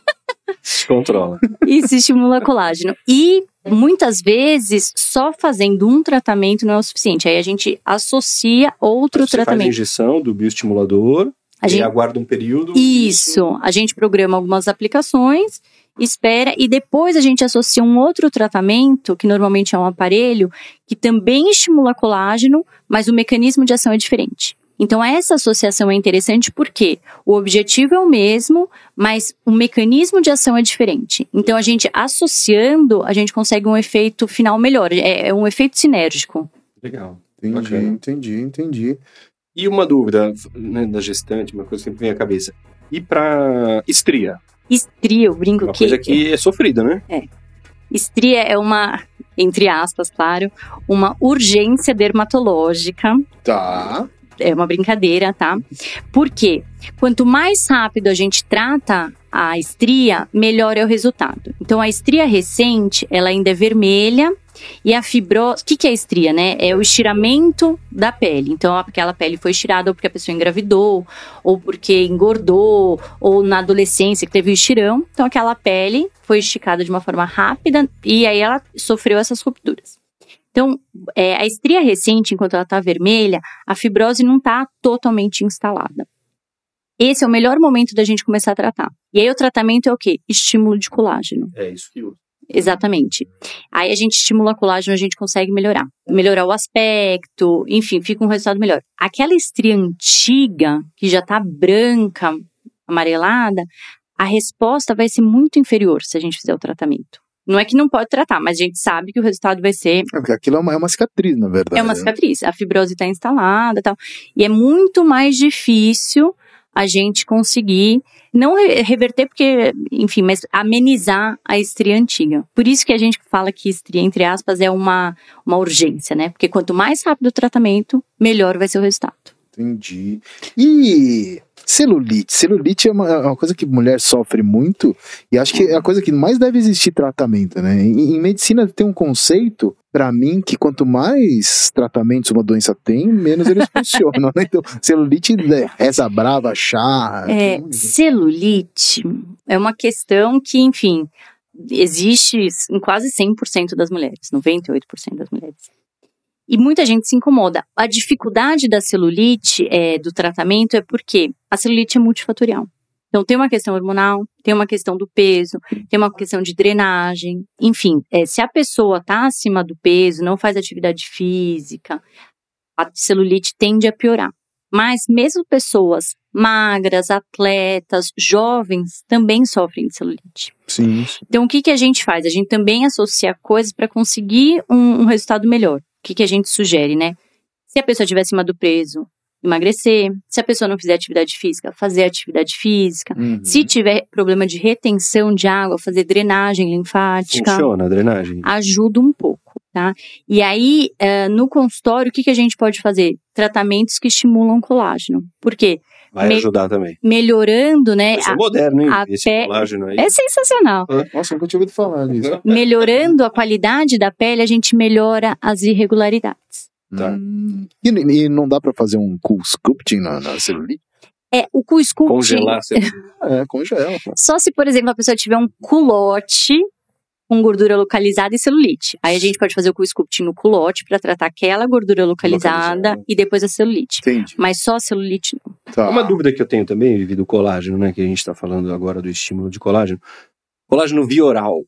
Se controla. isso estimula colágeno. E muitas vezes só fazendo um tratamento não é o suficiente. Aí a gente associa outro Você faz a tratamento. injeção do bioestimulador, A e gente aguarda um período. Isso, a gente programa algumas aplicações, espera e depois a gente associa um outro tratamento, que normalmente é um aparelho, que também estimula colágeno, mas o mecanismo de ação é diferente. Então essa associação é interessante porque o objetivo é o mesmo, mas o mecanismo de ação é diferente. Então a gente associando, a gente consegue um efeito final melhor, é, é um efeito sinérgico. Legal. Entendi, Bacana. entendi, entendi. E uma dúvida né, da gestante, uma coisa que sempre vem à cabeça. E pra estria? Estria, eu brinco Uma que coisa que é sofrida, né? Estria é uma, entre aspas, claro, uma urgência dermatológica. Tá. É uma brincadeira, tá? Por quê? Quanto mais rápido a gente trata a estria, melhor é o resultado. Então, a estria recente, ela ainda é vermelha e a fibrose... O que, que é estria, né? É o estiramento da pele. Então, aquela pele foi estirada ou porque a pessoa engravidou, ou porque engordou, ou na adolescência que teve o estirão. Então, aquela pele foi esticada de uma forma rápida e aí ela sofreu essas rupturas. Então, é, a estria recente, enquanto ela está vermelha, a fibrose não está totalmente instalada. Esse é o melhor momento da gente começar a tratar. E aí o tratamento é o quê? Estímulo de colágeno. É isso que eu. Exatamente. Aí a gente estimula colágeno, a gente consegue melhorar. Melhorar o aspecto, enfim, fica um resultado melhor. Aquela estria antiga, que já tá branca, amarelada, a resposta vai ser muito inferior se a gente fizer o tratamento. Não é que não pode tratar, mas a gente sabe que o resultado vai ser É, porque aquilo é uma, é uma cicatriz, na verdade. é uma né? cicatriz. A fibrose está instalada e tal. E é muito mais difícil a gente conseguir não re- reverter, porque, enfim, mas amenizar a estria antiga. Por isso que a gente fala que estria, entre aspas, é uma, uma urgência, né? Porque quanto mais rápido o tratamento, melhor vai ser o resultado. Entendi. E celulite? Celulite é uma, é uma coisa que mulher sofre muito e acho que é a coisa que mais deve existir tratamento, né? Em, em medicina tem um conceito, pra mim, que quanto mais tratamentos uma doença tem, menos eles <laughs> funcionam, né? Então, celulite, é, reza brava, chá... É, tudo. celulite é uma questão que, enfim, existe em quase 100% das mulheres, 98% das mulheres. E muita gente se incomoda. A dificuldade da celulite, é, do tratamento, é porque a celulite é multifatorial. Então, tem uma questão hormonal, tem uma questão do peso, tem uma questão de drenagem. Enfim, é, se a pessoa está acima do peso, não faz atividade física, a celulite tende a piorar. Mas mesmo pessoas magras, atletas, jovens também sofrem de celulite. Sim. Então, o que, que a gente faz? A gente também associa coisas para conseguir um, um resultado melhor. O que, que a gente sugere, né? Se a pessoa estiver acima do peso, emagrecer. Se a pessoa não fizer atividade física, fazer atividade física. Uhum. Se tiver problema de retenção de água, fazer drenagem linfática. Funciona a drenagem? Ajuda um pouco, tá? E aí, uh, no consultório, o que, que a gente pode fazer? Tratamentos que estimulam colágeno. Por quê? Vai me ajudar também. Melhorando, né? Isso é moderno, hein? a Esse pe... colágeno aí. É sensacional. Nossa, nunca tinha ouvido falar <laughs> disso. Melhorando a qualidade da pele, a gente melhora as irregularidades. Tá. Hum. E, e, não dá para fazer um cool sculpting na, na celulite? É, o cool sculpting... Congelar a celulite. é, congela. Só se, por exemplo, a pessoa tiver um culote com gordura localizada e celulite. Aí a gente pode fazer o sculpting no culote para tratar aquela gordura localizada, localizada, e depois a celulite. Entendi. Mas só a celulite não. Tá. Uma dúvida que eu tenho também, Vivi, do colágeno, né? Que a gente está falando agora do estímulo de colágeno. Colágeno via oral.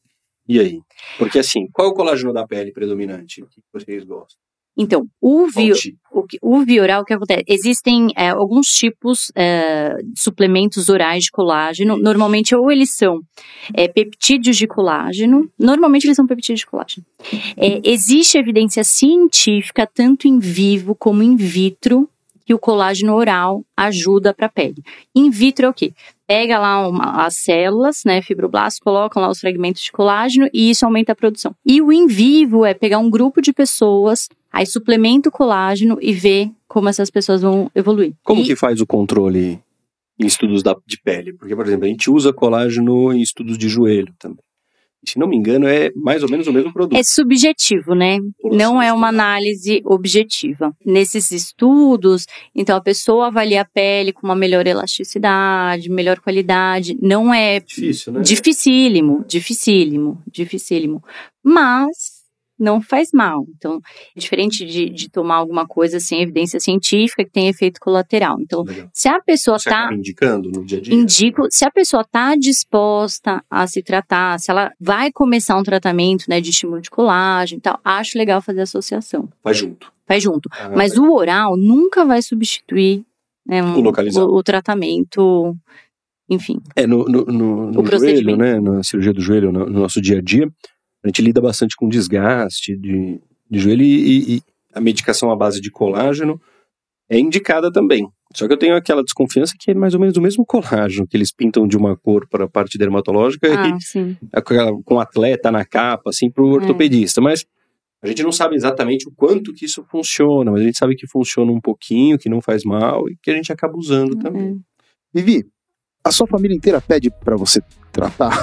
E aí? Porque assim, qual é o colágeno da pele predominante que vocês gostam? Então, o, vi, o, o vioral, o que acontece? Existem é, alguns tipos é, de suplementos orais de colágeno. Normalmente, ou eles são é, peptídeos de colágeno. Normalmente, eles são peptídeos de colágeno. É, existe evidência científica, tanto em vivo como in vitro, que o colágeno oral ajuda para a pele. In vitro é o quê? Pega lá uma, as células, né, fibroblastos, colocam lá os fragmentos de colágeno e isso aumenta a produção. E o in vivo é pegar um grupo de pessoas, aí suplementa o colágeno e ver como essas pessoas vão evoluir. Como e... que faz o controle em estudos da, de pele? Porque, por exemplo, a gente usa colágeno em estudos de joelho também se não me engano, é mais ou menos o mesmo produto. É subjetivo, né? Nossa, não é uma análise objetiva. Nesses estudos, então a pessoa avalia a pele com uma melhor elasticidade, melhor qualidade. Não é. Difícil, né? Dificílimo, dificílimo, dificílimo. Mas não faz mal. Então, é diferente de, de tomar alguma coisa sem evidência científica que tem efeito colateral. Então, Legal. se a pessoa está indicando no dia a dia, indico, se a pessoa está disposta a se tratar, se ela vai começar um tratamento, né, de estímulo de colágeno e tal, acho legal fazer associação. Faz junto. Faz junto. Ah, Mas o oral nunca vai substituir né, um, o, o, o tratamento enfim. É, no, no, no, no joelho, né, na cirurgia do joelho, no, no, nosso dia a dia, a gente lida bastante com desgaste de, de joelho e, e, a medicação à base de colágeno é indicada também. Só que eu tenho aquela desconfiança que é mais ou menos o mesmo colágeno que eles pintam de uma cor para a parte dermatológica ah, e sim. com atleta na capa, assim, para o ortopedista. É. Mas a gente não sabe exatamente o quanto que isso funciona, mas a gente sabe que funciona um pouquinho, que não faz mal e que a gente acaba usando é. também. Vivi, a sua família inteira pede para você tratar? <laughs>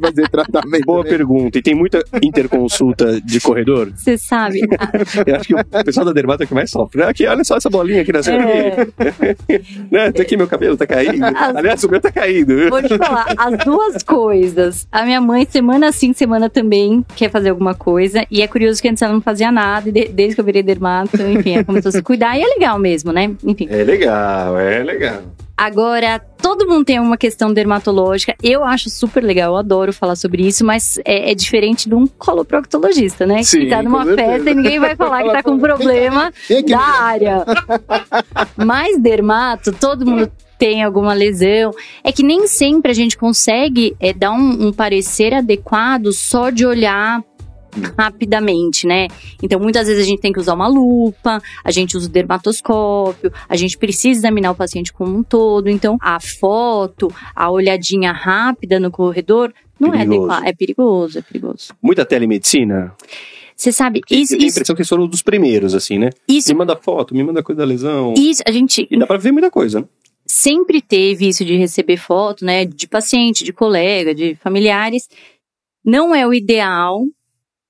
fazer tratamento? Boa né? pergunta. E tem muita interconsulta de corredor? Você sabe. <laughs> Eu acho que o pessoal da dermato é que mais sofre. Aqui, olha só essa bolinha aqui na é. <laughs> né? Tá aqui meu cabelo tá caindo. As... Aliás, o meu tá caindo. Vou te falar, as duas coisas. A minha mãe, semana sim, semana também, quer fazer alguma coisa. E é curioso que antes ela não fazia nada. E desde que eu virei dermato, enfim, ela começou a se cuidar. E é legal mesmo, né? Enfim. É legal, é legal. Agora, todo mundo tem uma questão dermatológica. Eu acho super legal, eu adoro falar sobre isso, mas é, é diferente de um coloproctologista, né? Sim, que tá numa festa e ninguém vai falar que tá com <laughs> problema da área. mas dermato, todo mundo tem alguma lesão. É que nem sempre a gente consegue é, dar um, um parecer adequado só de olhar rapidamente, né? Então, muitas vezes a gente tem que usar uma lupa, a gente usa o dermatoscópio, a gente precisa examinar o paciente como um todo. Então, a foto, a olhadinha rápida no corredor não é perigoso. é adequada. É perigoso, é perigoso. Muita telemedicina? Você sabe, isso. Você tem a impressão que eles foram dos primeiros, assim, né? Isso. Me manda foto, me manda coisa da lesão. Isso, a gente. E dá pra ver muita coisa, né? Sempre teve isso de receber foto, né? De paciente, de colega, de familiares. Não é o ideal,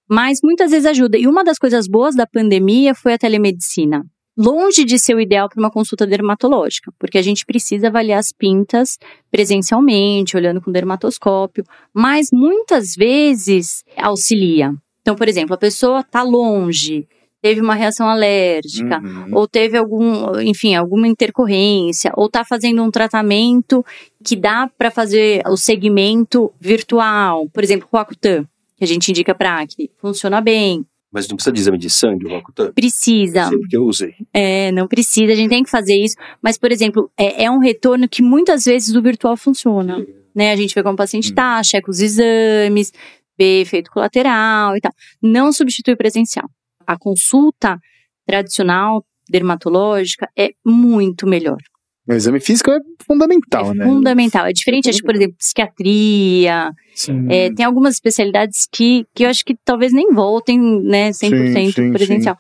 mas muitas vezes ajuda. E uma das coisas boas da pandemia foi a telemedicina. Longe de ser o ideal para uma consulta dermatológica, porque a gente precisa avaliar as pintas presencialmente, olhando com dermatoscópio, mas muitas vezes auxilia. Então, por exemplo, a pessoa está longe, teve uma reação alérgica, Uhum. ou teve algum, enfim, alguma intercorrência, ou está fazendo um tratamento que dá para fazer o segmento virtual, por exemplo, o Roacutan, que a gente indica para acne, funciona bem. Mas não precisa de exame de sangue, o Rocutan? Precisa, Sempre que eu usei. é, não precisa, a gente tem que fazer isso, mas, por exemplo, é, é um retorno que muitas vezes o virtual funciona, né? A gente vê como o paciente Hum. tá, checa os exames, vê efeito colateral e tal. Não substitui presencial. A consulta tradicional, dermatológica, é muito melhor. O exame físico é fundamental, é né? fundamental. É diferente, acho por exemplo, psiquiatria. Sim. é, tem algumas especialidades que, que eu acho que talvez nem voltem, né, 100% Sim, sim, presencial.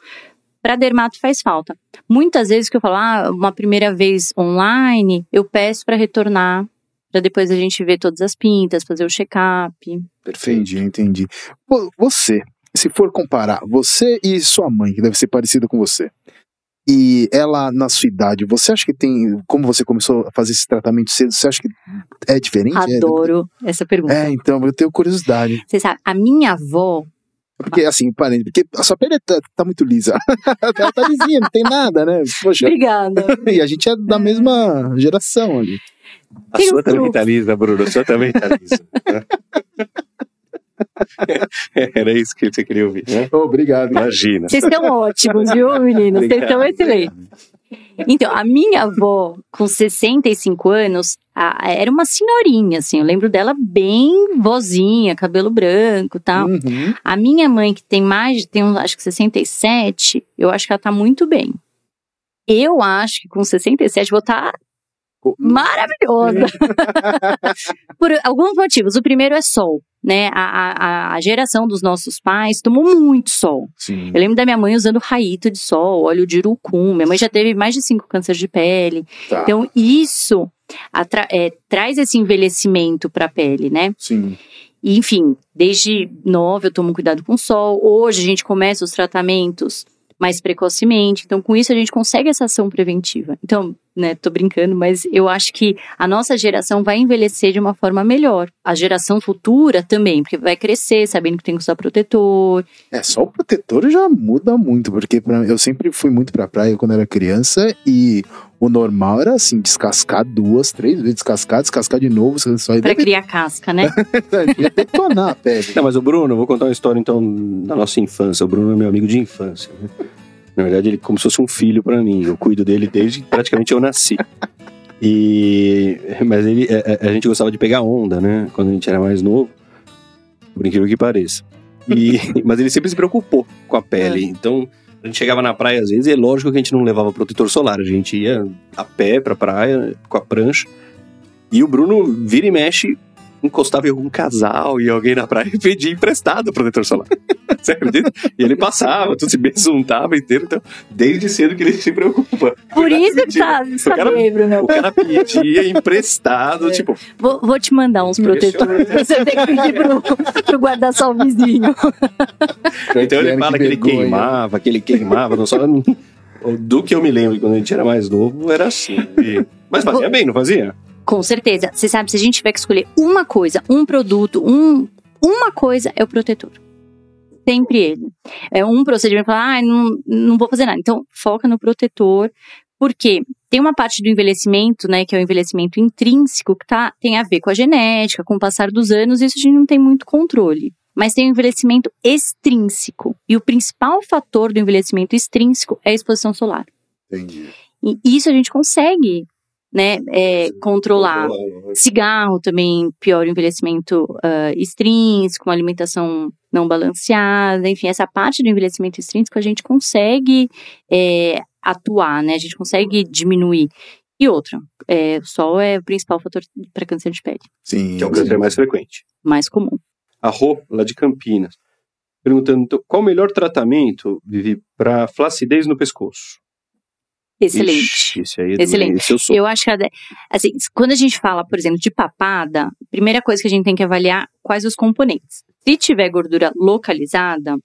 Para dermato faz falta. Muitas vezes que eu falo, ah, uma primeira vez online, eu peço para retornar, para depois a gente ver todas as pintas, fazer o check-up. Entendi, entendi. Vo- Você, se for comparar você e sua mãe, que deve ser parecida com você, e ela na sua idade, você acha que tem, como você começou a fazer esse tratamento cedo, você acha que é diferente? É- Adoro essa pergunta. É, então, eu tenho curiosidade. Você sabe, a minha avó, Porque, assim, parente, porque a sua pele tá, tá muito lisa. <laughs> ela tá lisinha, não tem nada, né? Poxa, obrigada. <laughs> e a gente é da mesma geração ali. A Tem sua um também tá lisa, Bruno. A sua também tá lisa. <laughs> <laughs> Era isso que você queria ouvir, né? Obrigado. Imagina. Vocês estão ótimos, viu, meninos? Vocês estão excelentes. Então, a minha avó, com 65 anos, a- era uma senhorinha, assim. Eu lembro dela bem vozinha, cabelo branco e tal. Uhum. A minha mãe, que tem mais, tem uns, acho que 67, eu acho que ela tá muito bem. Eu acho que com 67 vou estar maravilhosa. <laughs> Por alguns motivos. O primeiro é sol, né? A, a, a geração dos nossos pais tomou muito sol. Sim. Eu lembro da minha mãe usando raíto de sol, óleo de urucum. Minha mãe já teve mais de cinco cânceres de pele. Tá. Então, isso atra- é, traz esse envelhecimento para a pele, né? Sim. E, enfim, desde nove eu tomo cuidado com o sol. Hoje a gente começa os tratamentos mais precocemente. Então, com isso a gente consegue essa ação preventiva. Então, né, tô brincando, mas eu acho que a nossa geração vai envelhecer de uma forma melhor. A geração futura também, porque vai crescer sabendo que tem que usar protetor. É, só o protetor já muda muito, porque pra- eu sempre fui muito pra praia quando era criança e o normal era assim, descascar duas, três vezes, descascar, descascar de novo, só Pra criar casca, né? <laughs> ia detonar a pele. Não, mas o Bruno, vou contar uma história então da nossa infância. O Bruno é meu amigo de infância. né? Na verdade, ele é como se fosse um filho pra mim. Eu cuido dele desde que praticamente eu nasci. E mas ele a, a- a gente gostava de pegar onda, né? Quando a gente era mais novo, por incrível que pareça. E <laughs> mas ele sempre se preocupou com a pele. Então a gente chegava na praia às vezes e é lógico que a gente não levava protetor solar. A gente ia a pé pra praia com a prancha. E o Bruno vira e mexe encostava em algum casal e alguém na praia <laughs> e pedia emprestado o protetor solar. <laughs> Você acredita? E ele passava, tudo se besuntava inteiro. Então, desde cedo que ele se preocupa. Por isso que tá, O cara- sabe, Bruno? O cara pedia emprestado, tipo, Vou, vou te mandar uns protetores. Você tem que pedir pro, pro guarda-sol vizinho. então ele fala que que ele queimava, que ele queimava, não só. <laughs> Do que eu me lembro quando a gente era mais novo, era assim. E- Mas fazia bem, não fazia? Com certeza. Você sabe, se a gente tiver que escolher uma coisa, um produto, um, uma coisa, é o protetor. Sempre ele. É um procedimento, fala, ah, não, não vou fazer nada. Então, foca no protetor, porque tem uma parte do envelhecimento, né, que é o envelhecimento intrínseco, que tá, tem a ver com a genética, com o passar dos anos, isso a gente não tem muito controle. Mas tem o envelhecimento extrínseco. E o principal fator do envelhecimento extrínseco é a exposição solar. Entendi. E isso a gente consegue, né, é, controlar. Cigarro também piora o envelhecimento ah, extrínseco, uma alimentação não balanceada, enfim, essa parte do envelhecimento extrínseco a gente consegue é, atuar, né? A gente consegue diminuir. E outra, é, o sol é o principal fator para câncer de pele, Sim. Que é o câncer mais frequente. mais comum. A Rô, lá de Campinas, perguntando então, qual o melhor tratamento, Vivi, para flacidez no pescoço? Excelente. Ixi, esse aí é Excelente. Esse eu sou. Eu acho que, assim, quando a gente fala, por exemplo, de papada, primeira coisa que a gente tem que avaliar quais os componentes. Se tiver gordura localizada,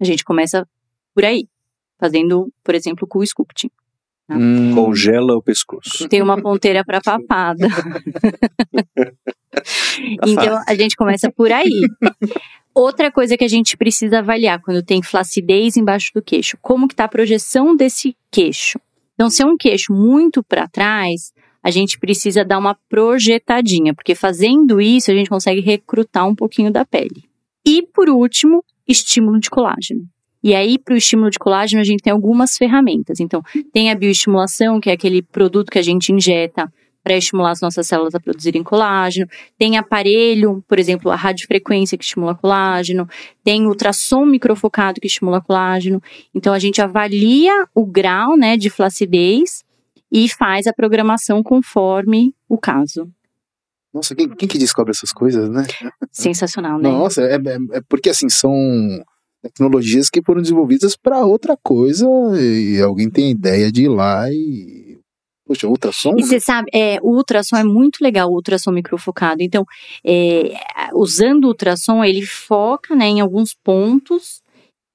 a gente começa por aí, fazendo, por exemplo, com o sculpting. Hum, Congela o pescoço. Tem uma ponteira para papada. <laughs> então a gente começa por aí. Outra coisa que a gente precisa avaliar quando tem flacidez embaixo do queixo, como que tá a projeção desse queixo? Então, se é um queixo muito para trás, a gente precisa dar uma projetadinha, porque fazendo isso a gente consegue recrutar um pouquinho da pele. E por último, estímulo de colágeno. E aí, para o estímulo de colágeno, a gente tem algumas ferramentas. Então, tem a bioestimulação, que é aquele produto que a gente injeta para estimular as nossas células a produzirem colágeno. Tem aparelho, por exemplo, a radiofrequência que estimula colágeno. Tem ultrassom microfocado que estimula colágeno. Então a gente avalia o grau, né, de flacidez e faz a programação conforme o caso. Nossa, quem, quem que descobre essas coisas, né? Sensacional, né? Nossa, é, é, é porque assim, são tecnologias que foram desenvolvidas para outra coisa e alguém tem a ideia de ir lá e. Poxa, ultrassom? E você sabe, é, o ultrassom é muito legal, o ultrassom microfocado. Então, é, usando o ultrassom, ele foca né, em alguns pontos,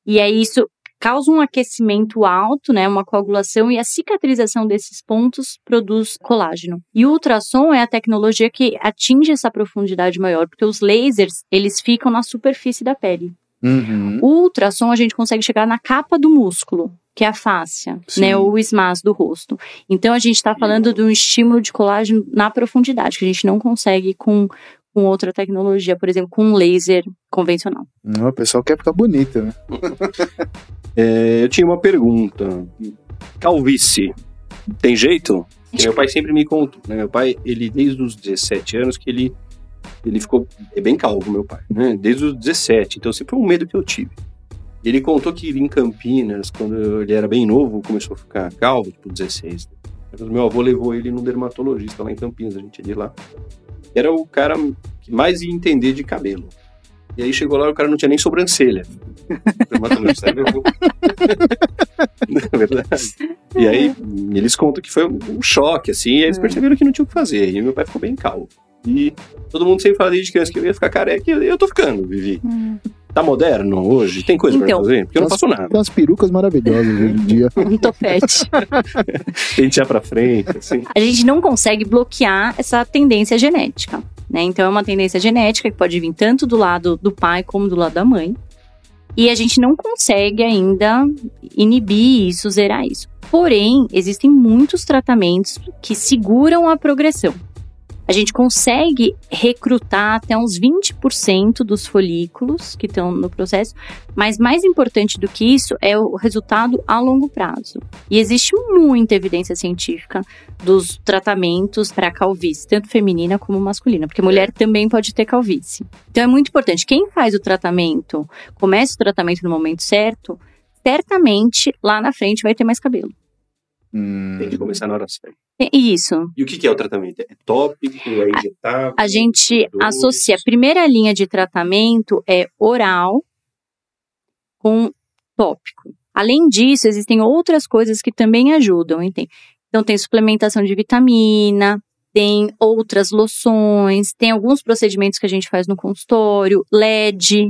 e aí isso causa um aquecimento alto, né, uma coagulação, e a cicatrização desses pontos produz colágeno. E o ultrassom é a tecnologia que atinge essa profundidade maior, porque os lasers, eles ficam na superfície da pele. Uhum. O ultrassom a gente consegue chegar na capa do músculo, que é a fáscia, Sim. né, o esmaço do rosto. Então a gente está falando de um estímulo de colágeno na profundidade, que a gente não consegue com, com outra tecnologia, por exemplo, com um laser convencional. Não, o pessoal quer ficar bonito, né? <laughs> É, eu tinha uma pergunta. Calvície. Tem jeito? Que meu pai sempre me contou. Né? Meu pai, ele desde os 17 anos que ele ele ficou é bem calvo, meu pai, né? Desde os 17. Então sempre foi um medo que eu tive. Ele contou que em Campinas, quando ele era bem novo, começou a ficar calvo, tipo 16. Mas meu avô levou ele num dermatologista lá em Campinas, a gente ia de lá. Era o cara que mais ia entender de cabelo. E aí chegou lá o cara não tinha nem sobrancelha. O dermatologista levou. <laughs> Na verdade. E aí eles contam que foi um choque, assim, e eles perceberam que não tinha o que fazer. E meu pai ficou bem calvo. E todo mundo sempre fala desde criança que eu ia ficar careca e eu tô ficando, Vivi. Tá moderno hoje? Tem coisa Então. pra fazer? Porque eu não faço nada. Tem umas perucas maravilhosas hoje em dia. <laughs> Um topete. <laughs> Pentear pra frente, assim. a gente não consegue bloquear essa tendência genética. Né? Então, é uma tendência genética que pode vir tanto do lado do pai como do lado da mãe. E a gente não consegue ainda inibir isso, zerar isso. Porém, existem muitos tratamentos que seguram a progressão. A gente consegue recrutar até uns 20% dos folículos que estão no processo, mas mais importante do que isso é o resultado a longo prazo. E existe muita evidência científica dos tratamentos para calvície, tanto feminina como masculina, porque mulher também pode ter calvície. Então é muito importante. Quem faz o tratamento, começa o tratamento no momento certo, certamente lá na frente vai ter mais cabelo. Hum, Tem que começar na hora certa. É Isso. E o que é o tratamento? É tópico? É injetável? A gente doce? associa. A primeira linha de tratamento é oral com tópico. Além disso, existem outras coisas que também ajudam, entende? Então, tem suplementação de vitamina, tem outras loções, tem alguns procedimentos que a gente faz no consultório, LED,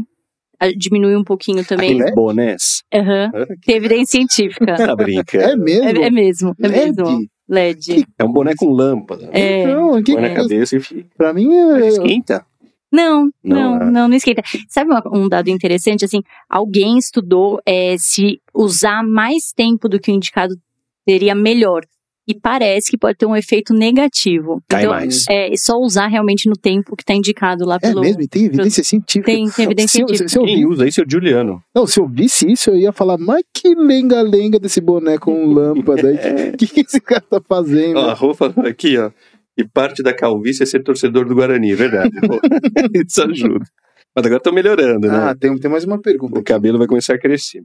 diminui um pouquinho também. Aqueles bonés. Aham. Ah, Tem evidência científica. <laughs> Tá brincando. é mesmo? É, é mesmo, é mesmo. LED? É um boné com lâmpada. né? É. Que, Põe na cabeça e fica. pra mim é. esquenta. Não, Não, não, né? não, não esquenta. Sabe um dado interessante? Assim, alguém estudou é, se usar mais tempo do que o indicado seria melhor. E parece que pode ter um efeito negativo. Cai então, mais. é só usar realmente no tempo que está indicado lá É pelo. mesmo, e tem evidência científica. Tem, tem evidência se, eu- científica. se eu Quem vi- usa isso é o Juliano. não, se eu visse isso, eu ia falar, mas que lenga-lenga desse boné com <laughs> lâmpada. O <laughs> que, que esse cara tá fazendo? Ó, a Rô falou aqui, ó. E parte da calvície é ser torcedor do Guarani, é verdade. <laughs> Isso ajuda. Mas agora tô melhorando, né? Ah, tem, tem mais uma pergunta. O cabelo vai começar a crescer.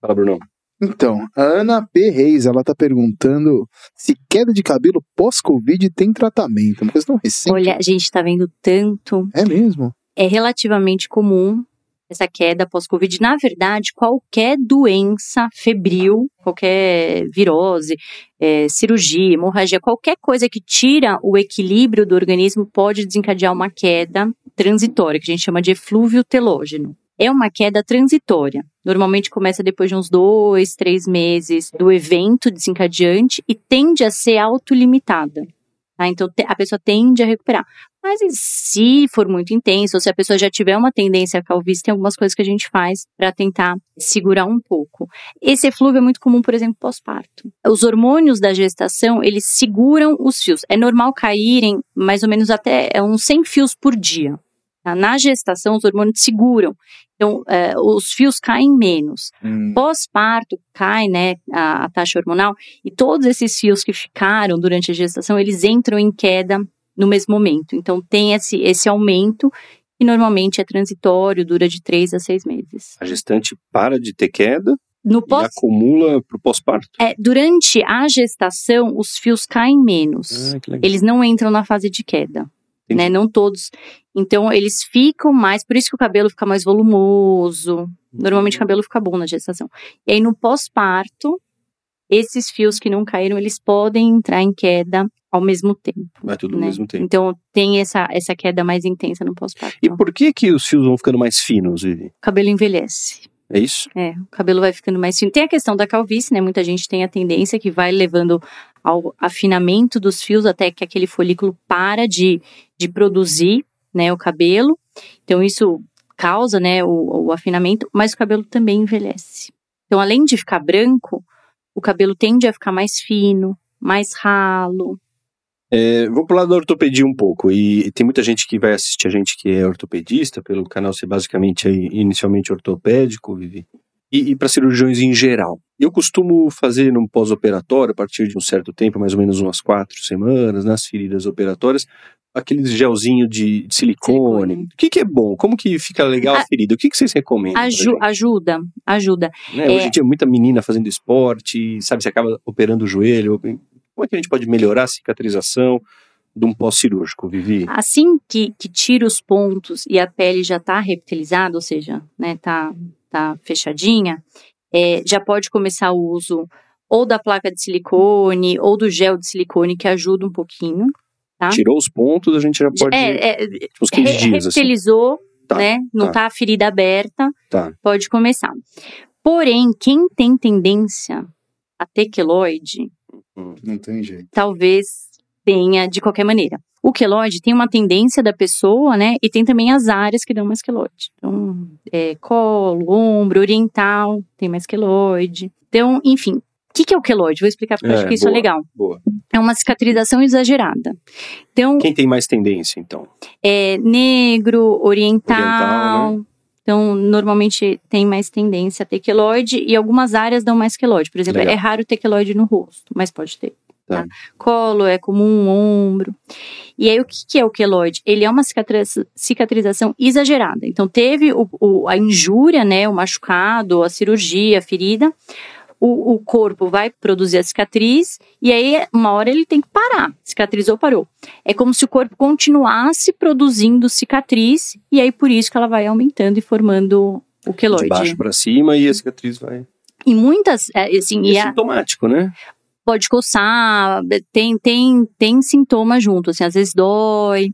Fala, Brunão. Então, a Ana P. Reis, ela tá perguntando se queda de cabelo pós-Covid tem tratamento. Uma coisa tão recente. Olha, a gente está vendo tanto. É mesmo? É relativamente comum essa queda pós-Covid. Na verdade, qualquer doença febril, qualquer virose, é, cirurgia, hemorragia, qualquer coisa que tira o equilíbrio do organismo pode desencadear uma queda transitória, que a gente chama de eflúvio telógeno. É uma queda transitória. Normalmente começa depois de uns dois, três meses do evento desencadeante e tende a ser autolimitada. Tá? Então a pessoa tende a recuperar. Mas se for muito intenso, ou se a pessoa já tiver uma tendência à calvície, tem algumas coisas que a gente faz para tentar segurar um pouco. Esse eflúvio é muito comum, por exemplo, pós-parto. Os hormônios da gestação, eles seguram os fios. É normal caírem mais ou menos até é, uns 100 fios por dia. tá? Na gestação, os hormônios seguram. Então, é, os fios caem menos. Hum. Pós-parto, cai, né, a, a taxa hormonal, e todos esses fios que ficaram durante a gestação, eles entram em queda no mesmo momento. Então, tem esse, esse aumento, que normalmente é transitório, dura de três a seis meses. A gestante para de ter queda No e pós, acumula pro pós-parto. é, durante a gestação, os fios caem menos. Ah. Eles não entram na fase de queda, Né? Não todos. Então, eles ficam mais, por isso que o cabelo fica mais volumoso. Normalmente o cabelo fica bom na gestação. E aí, no pós-parto, esses fios que não caíram, eles podem entrar em queda ao mesmo tempo. Vai tudo ao né? mesmo tempo. Então, tem essa, essa queda mais intensa no pós-parto. E por que que os fios vão ficando mais finos, Vivi? O cabelo envelhece. É isso? É, o cabelo vai ficando mais fino. Tem a questão da calvície, né? Muita gente tem a tendência que vai levando ao afinamento dos fios até que aquele folículo para de, de produzir, né, o cabelo. Então isso causa, né, o, o afinamento, mas o cabelo também envelhece. Então além de ficar branco, o cabelo tende a ficar mais fino, mais ralo. É, vou pro lado da ortopedia um pouco. E tem muita gente que vai assistir a gente que é ortopedista, pelo canal ser basicamente inicialmente ortopédico, Vivi. E, e para cirurgiões em geral. Eu costumo fazer no pós-operatório, a partir de um certo tempo, mais ou menos umas quatro semanas, nas feridas operatórias, aqueles gelzinho de, silicone. Silicone. O que, que é bom? Como que fica legal a, A- ferida? O que, que vocês recomendam? Aju- ajuda, ajuda. Né, É. Hoje em dia, muita menina fazendo esporte, sabe, você acaba operando o joelho. Como é que a gente pode melhorar a cicatrização de um pós-cirúrgico, Vivi? Assim que, que tira os pontos e a pele já está reptilizada, ou seja, né, tá, tá fechadinha, é, já pode começar o uso ou da placa de silicone ou do gel de silicone que ajuda um pouquinho. tá? Tirou os pontos, a gente já pode. É, é, tipo, uns 15 re- dias, assim. Tá, né? Não tá. tá a ferida aberta, Tá. pode começar. Porém, quem tem tendência a ter queloide, Não tem jeito. talvez tenha de qualquer maneira. O queloide tem uma tendência da pessoa, né? E tem também as áreas que dão mais queloide. Então, é, colo, ombro, oriental, tem mais queloide. Então, enfim. O que, que é o queloide? Vou explicar porque eu É, acho que isso é boa. legal. Boa. É uma cicatrização exagerada. Então, Quem tem mais tendência, então? é negro, oriental. Oriental, né? Então, normalmente tem mais tendência a ter queloide e algumas áreas dão mais queloide. Por exemplo, Legal. é raro ter queloide no rosto, mas pode ter. Tá. tá? Colo é comum, ombro. E aí, o que, que é o queloide? Ele é uma cicatriz- cicatrização exagerada. Então, teve o- o- a injúria, né, o machucado, a cirurgia, a ferida. O, o corpo vai produzir a cicatriz e aí, uma hora, ele tem que parar. Cicatrizou, parou. É como se o corpo continuasse produzindo cicatriz e aí, por isso que ela vai aumentando e formando o De queloide. baixo pra cima e a cicatriz vai. E muitas, é, assim, E e é a- sintomático, né? Pode coçar, tem, tem, tem sintoma junto, assim, às vezes dói.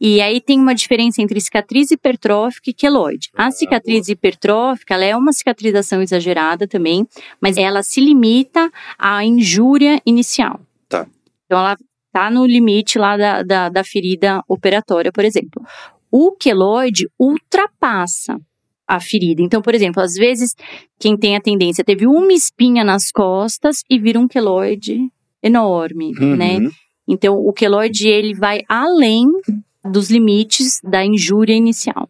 E aí tem uma diferença entre cicatriz hipertrófica e queloide. A cicatriz hipertrófica, ela é uma cicatrização exagerada também, mas ela se limita à injúria inicial. Tá. Então ela tá no limite lá da, da, da ferida operatória, por exemplo. O queloide ultrapassa a ferida. Então, por exemplo, às vezes quem tem a tendência teve uma espinha nas costas e vira um queloide enorme, Uhum. né? Então, o queloide ele vai além dos limites da injúria inicial.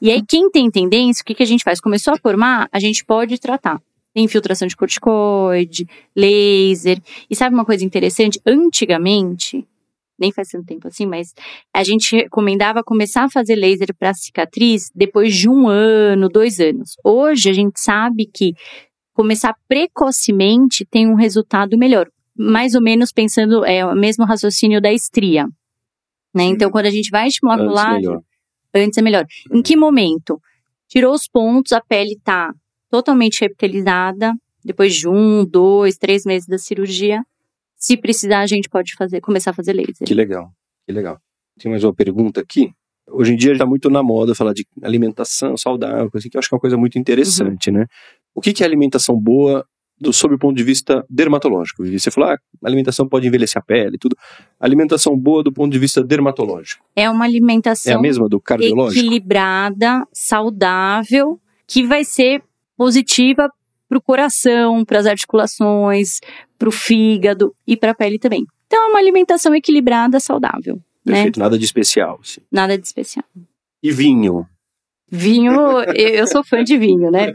E aí, quem tem tendência, o que, que a gente faz? Começou a formar, a gente pode tratar. Tem infiltração de corticoide, laser. E sabe uma coisa interessante? Antigamente, nem faz tanto tempo assim, mas a gente recomendava começar a fazer laser para cicatriz depois de um ano, dois anos. Hoje a gente sabe que começar precocemente tem um resultado melhor. Mais ou menos pensando, é o mesmo raciocínio da estria. Né? Então, quando a gente vai estimular Antes colágeno, melhor. antes é melhor. Em que momento? Tirou os pontos, a pele tá totalmente reptilizada, depois de um, dois, três meses da cirurgia. Se precisar, a gente pode fazer, começar a fazer laser. Que legal, que legal. Tem mais uma pergunta aqui. Hoje em dia está muito na moda falar de alimentação saudável, coisa assim, que eu acho que é uma coisa muito interessante, Uhum. né? O que, que é alimentação boa do, sob o ponto de vista dermatológico? Você falou, ah, a alimentação pode envelhecer a pele e tudo. Alimentação boa do ponto de vista dermatológico. É uma É a alimentação mesma do cardiológico? equilibrada, saudável, que vai ser positiva para o coração, para as articulações, para o fígado e para a pele também. Então, é uma alimentação equilibrada, saudável, né? Perfeito, nada de especial. assim. Nada de especial. E vinho? Vinho, eu, sou fã de vinho, né?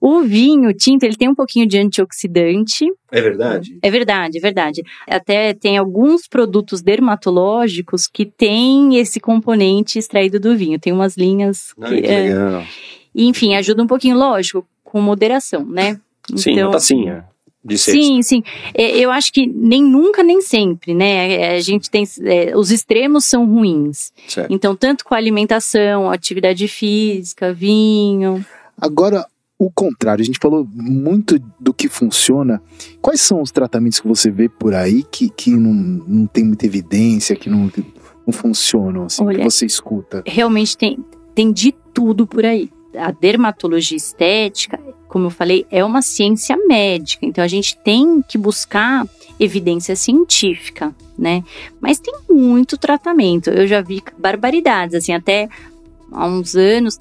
O vinho tinto, ele tem um pouquinho de antioxidante. É verdade? É verdade, é verdade. Até tem alguns produtos dermatológicos que têm esse componente extraído do vinho. Tem umas linhas que, que é, legal. enfim, ajuda um pouquinho, lógico, com moderação, né? Sim, uma tacinha de sexta. Sim, sim. É, Eu acho que nem nunca, nem sempre, né? É, A gente tem. é, os extremos são ruins. Certo. Então, tanto com a alimentação, atividade física, vinho. Agora, o contrário, a gente falou muito do que funciona. Quais são os tratamentos que você vê por aí que, que não, não tem muita evidência, que não, não funcionam, assim, Olha- que você escuta? Realmente tem, tem de tudo por aí. A dermatologia estética, como eu falei, é uma ciência médica. Então, a gente tem que buscar evidência científica, né? Mas tem muito tratamento. Eu já vi barbaridades, assim, até há uns anos,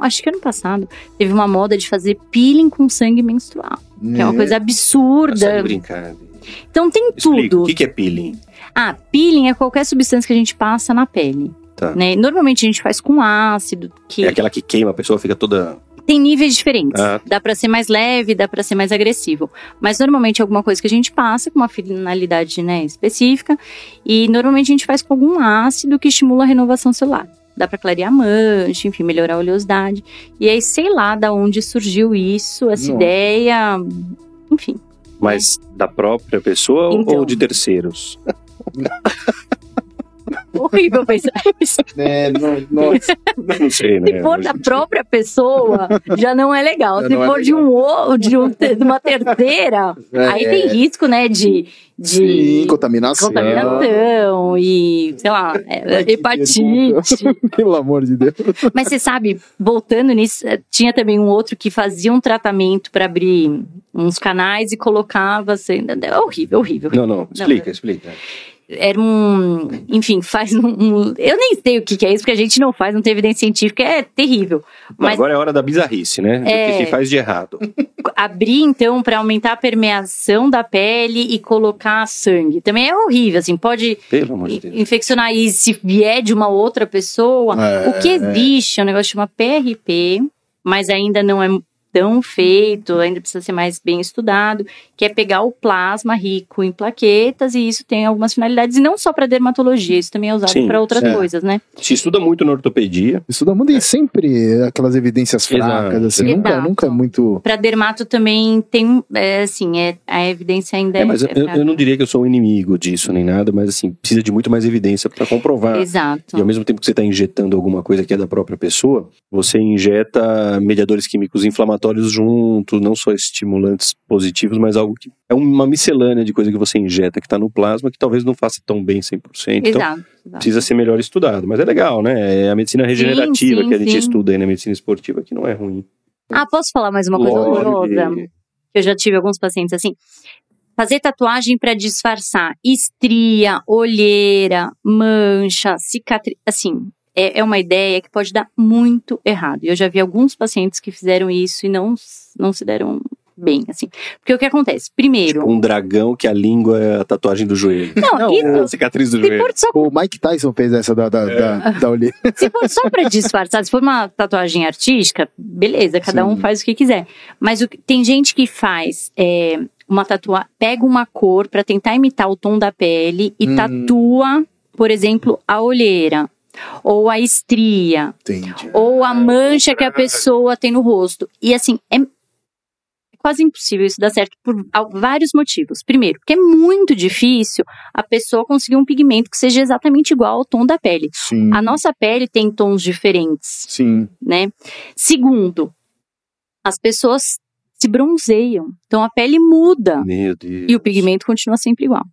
acho que ano passado, teve uma moda de fazer peeling com sangue menstrual, que é uma coisa absurda. brincar. Então tem Explica, tudo. o que que é peeling? Ah, peeling é qualquer substância que a gente passa na pele. Tá. Né? Normalmente a gente faz com ácido, que É aquela que queima, a pessoa fica toda... tem níveis diferentes. Ah. Dá pra ser mais leve, dá pra ser mais agressivo. Mas normalmente é alguma coisa que a gente passa com uma finalidade né, específica. E normalmente a gente faz com algum ácido que estimula a renovação celular. Dá pra clarear a mancha, enfim, melhorar a oleosidade. E aí, sei lá da onde surgiu isso, essa Nossa. ideia. Enfim. Mas da própria pessoa Então. ou de terceiros? <laughs> Horrível pensar <laughs> isso. É, não, nossa. Não sei, né? Se for da própria pessoa, já não é legal. Já Se não é for de um ou de, um, de uma terceira, aí É. tem risco, né, de, de Sim, contaminação. contaminação e, sei lá, é, Ai, hepatite. <laughs> Pelo amor de Deus. Mas você sabe, voltando nisso, eh, tinha também um outro que fazia um tratamento para abrir uns canais e colocava assim, é horrível, horrível. Não, não, explica, explica. Era um, enfim, faz um, um- eu nem sei o que, que é isso, porque a gente não faz, não tem evidência científica, é terrível. Mas Agora é hora da bizarrice, né? É. que se faz de errado. <laughs> abrir então para aumentar a permeação da pele e colocar sangue. Também é horrível, assim, pode Pelo amor de Deus. infeccionar e se vier de uma outra pessoa. É. O que existe é um negócio que chama PRP, mas ainda não é tão feito, ainda precisa ser mais bem estudado, que é pegar o plasma rico em plaquetas e isso tem algumas finalidades e não só para dermatologia, isso também é usado para outras é. coisas, né? Se estuda muito na ortopedia. Estuda muito e sempre aquelas evidências fracas, Exato. assim, nunca, Exato. nunca é muito. Para dermato também tem, é, assim, é, a evidência ainda É, mas eu, fraca. eu não diria que eu sou um inimigo disso nem nada, mas assim, precisa de muito mais evidência para comprovar. Exato. E ao mesmo tempo que você está injetando alguma coisa que é da própria pessoa, você injeta mediadores químicos inflamatórios junto, não só estimulantes positivos, mas algo que é uma miscelânea de coisa que você injeta que está no plasma que talvez não faça tão bem 100%. Então Exato. exato. precisa ser melhor estudado. Mas é legal, né? É a medicina regenerativa sim, que a gente sim. estuda aí na medicina esportiva, que não é ruim. Ah, posso falar mais uma coisa horrorosa? Eu já tive alguns pacientes assim. Fazer tatuagem para disfarçar estria, olheira, mancha, cicatriz. Assim, é, é uma ideia que pode dar muito errado. E eu já vi alguns pacientes que fizeram isso e não, não se deram bem, assim. Porque o que acontece? Primeiro. Um dragão que a língua é a tatuagem do joelho. Não, Não, isso. A <laughs> cicatriz do joelho. só O Mike Tyson fez essa da, da, da, da olheira. <laughs> Se for só pra disfarçar, se for uma tatuagem artística, beleza, cada um Sim. faz o que quiser. Mas o que- tem gente que faz é, uma tatuagem, pega uma cor pra tentar imitar o tom da pele e Hum. tatua, por exemplo, a olheira. Ou a estria, Entendi. ou a mancha que a pessoa tem no rosto. E assim, é quase impossível isso dar certo por vários motivos. Primeiro, porque é muito difícil a pessoa conseguir um pigmento que seja exatamente igual ao tom da pele. Sim. A nossa pele tem tons diferentes, Sim. né? Segundo, as pessoas se bronzeiam, então a pele muda Meu Deus. e o pigmento continua sempre igual.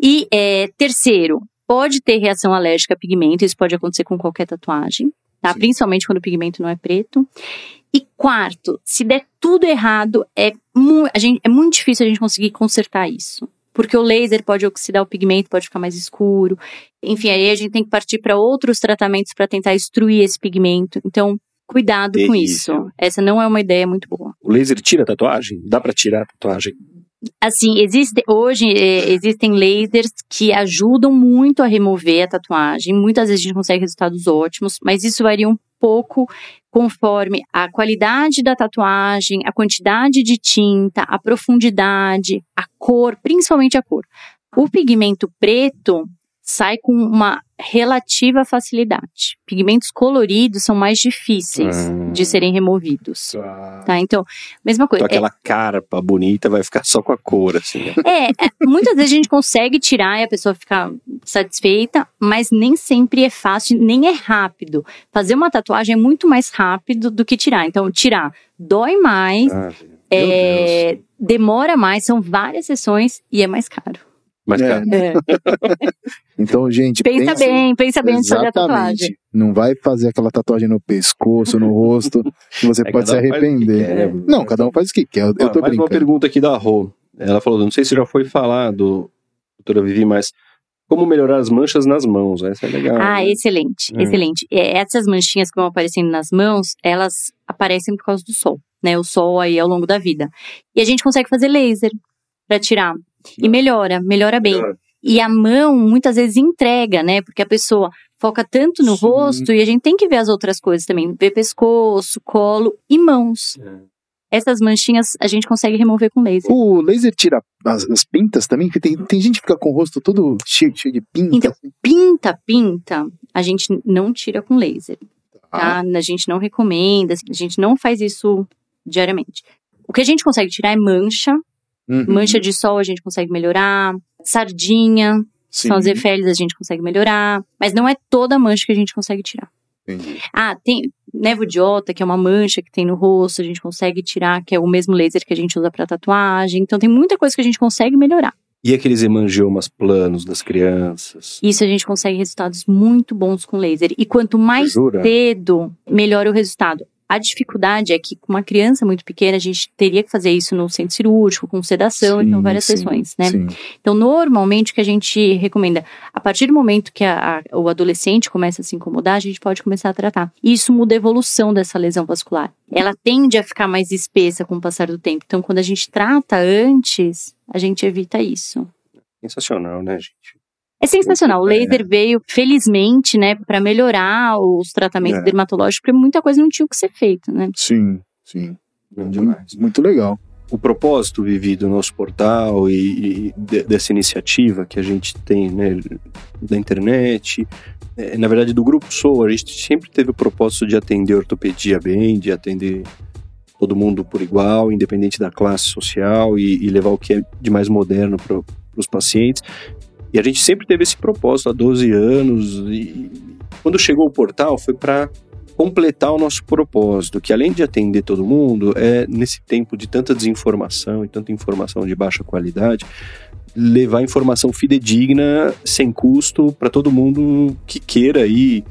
E é, terceiro, pode ter reação alérgica a pigmento, isso pode acontecer com qualquer tatuagem, tá? Sim. Principalmente quando o pigmento não é preto. E quarto, se der tudo errado, é, mu gente, é muito difícil a gente conseguir consertar isso. Porque o laser pode oxidar o pigmento, pode ficar mais escuro. Enfim, aí a gente tem que partir para outros tratamentos para tentar extruir esse pigmento. Então, cuidado com Terrível. isso. Essa não é uma ideia muito boa. O laser tira a tatuagem? Dá pra tirar a tatuagem? Assim, existe, hoje é, existem lasers que ajudam muito a remover a tatuagem. Muitas vezes a gente consegue resultados ótimos, mas isso varia um pouco conforme a qualidade da tatuagem, a quantidade de tinta, a profundidade, a cor, principalmente a cor. O pigmento preto sai com uma relativa facilidade. Pigmentos coloridos são mais difíceis Ah. de serem removidos. Tá, então, mesma coisa. Então aquela carpa bonita vai ficar só com a cor, assim. né? É, é, muitas vezes a gente consegue tirar e a pessoa fica satisfeita, mas nem sempre é fácil, nem é rápido. Fazer uma tatuagem é muito mais rápido do que tirar. Então, tirar dói mais, Ah, é, demora mais, são várias sessões e é mais caro. Mas, É. É. <laughs> Então, gente, Pensa pense- bem, pensa bem antes de fazer a tatuagem. Não vai fazer aquela tatuagem no pescoço, no rosto, que você É, pode se que arrepender. quer, né? Não, cada um faz o que quer. Eu, eu Ó, tô mais uma pergunta aqui da Rô. Ela falou, não sei se já foi falado, doutora Vivi, mas como melhorar as manchas nas mãos? Essa é legal. Ah, né? excelente, É. excelente. Essas manchinhas que vão aparecendo nas mãos, elas aparecem por causa do sol, né? O sol aí ao longo da vida. E a gente consegue fazer laser pra tirar. E melhora, melhora bem. Melhora. E a mão muitas vezes entrega, né? Porque a pessoa foca tanto no Sim. rosto e a gente tem que ver as outras coisas também. Ver pescoço, colo e mãos. É. Essas manchinhas a gente consegue remover com laser. O laser tira as, as pintas também, que tem, tem gente que fica com o rosto todo cheio, cheio de pinta. Então, assim. Pinta, pinta, a gente não tira com laser. Ah, tá? A gente não recomenda, a gente não faz isso diariamente. O que a gente consegue tirar é mancha, uhum. mancha de sol a gente consegue melhorar, sardinha, Sim, são as efélias a gente consegue melhorar, mas não é toda mancha que a gente consegue tirar. entendi. Ah, tem nevo de ota, que é uma mancha que tem no rosto, a gente consegue tirar, que é o mesmo laser que a gente usa para tatuagem. Então tem muita coisa que a gente consegue melhorar. E aqueles hemangiomas planos das crianças? Isso a gente consegue resultados muito bons com laser. E quanto mais Jura? cedo, melhor o resultado. A dificuldade é que com uma criança muito pequena, a gente teria que fazer isso no centro cirúrgico, com sedação, Sim, então várias sim, sessões, né? Sim. Então, normalmente, o que a gente recomenda, a partir do momento que a- a- o adolescente começa a se incomodar, a gente pode começar a tratar. Isso muda a evolução dessa lesão vascular. Ela tende a ficar mais espessa com o passar do tempo. Então, quando a gente trata antes, a gente evita isso. Sensacional, né, gente? É sensacional. O É. laser veio, felizmente, né, para melhorar os tratamentos É. dermatológicos, porque muita coisa não tinha que ser feito, né? Sim, sim. Muito, demais. muito legal. O propósito, Vivi, do nosso portal e, e de- dessa iniciativa que a gente tem, né, da internet, é, na verdade do Grupo Sou, a gente sempre teve o propósito de atender a ortopedia bem, de atender todo mundo por igual, independente da classe social e, e levar o que é de mais moderno para os pacientes. E a gente sempre teve esse propósito há 12 anos. E quando chegou o portal, foi para completar o nosso propósito, que além de atender todo mundo, é nesse tempo de tanta desinformação e tanta informação de baixa qualidade, levar informação fidedigna, sem custo, para todo mundo que queira aí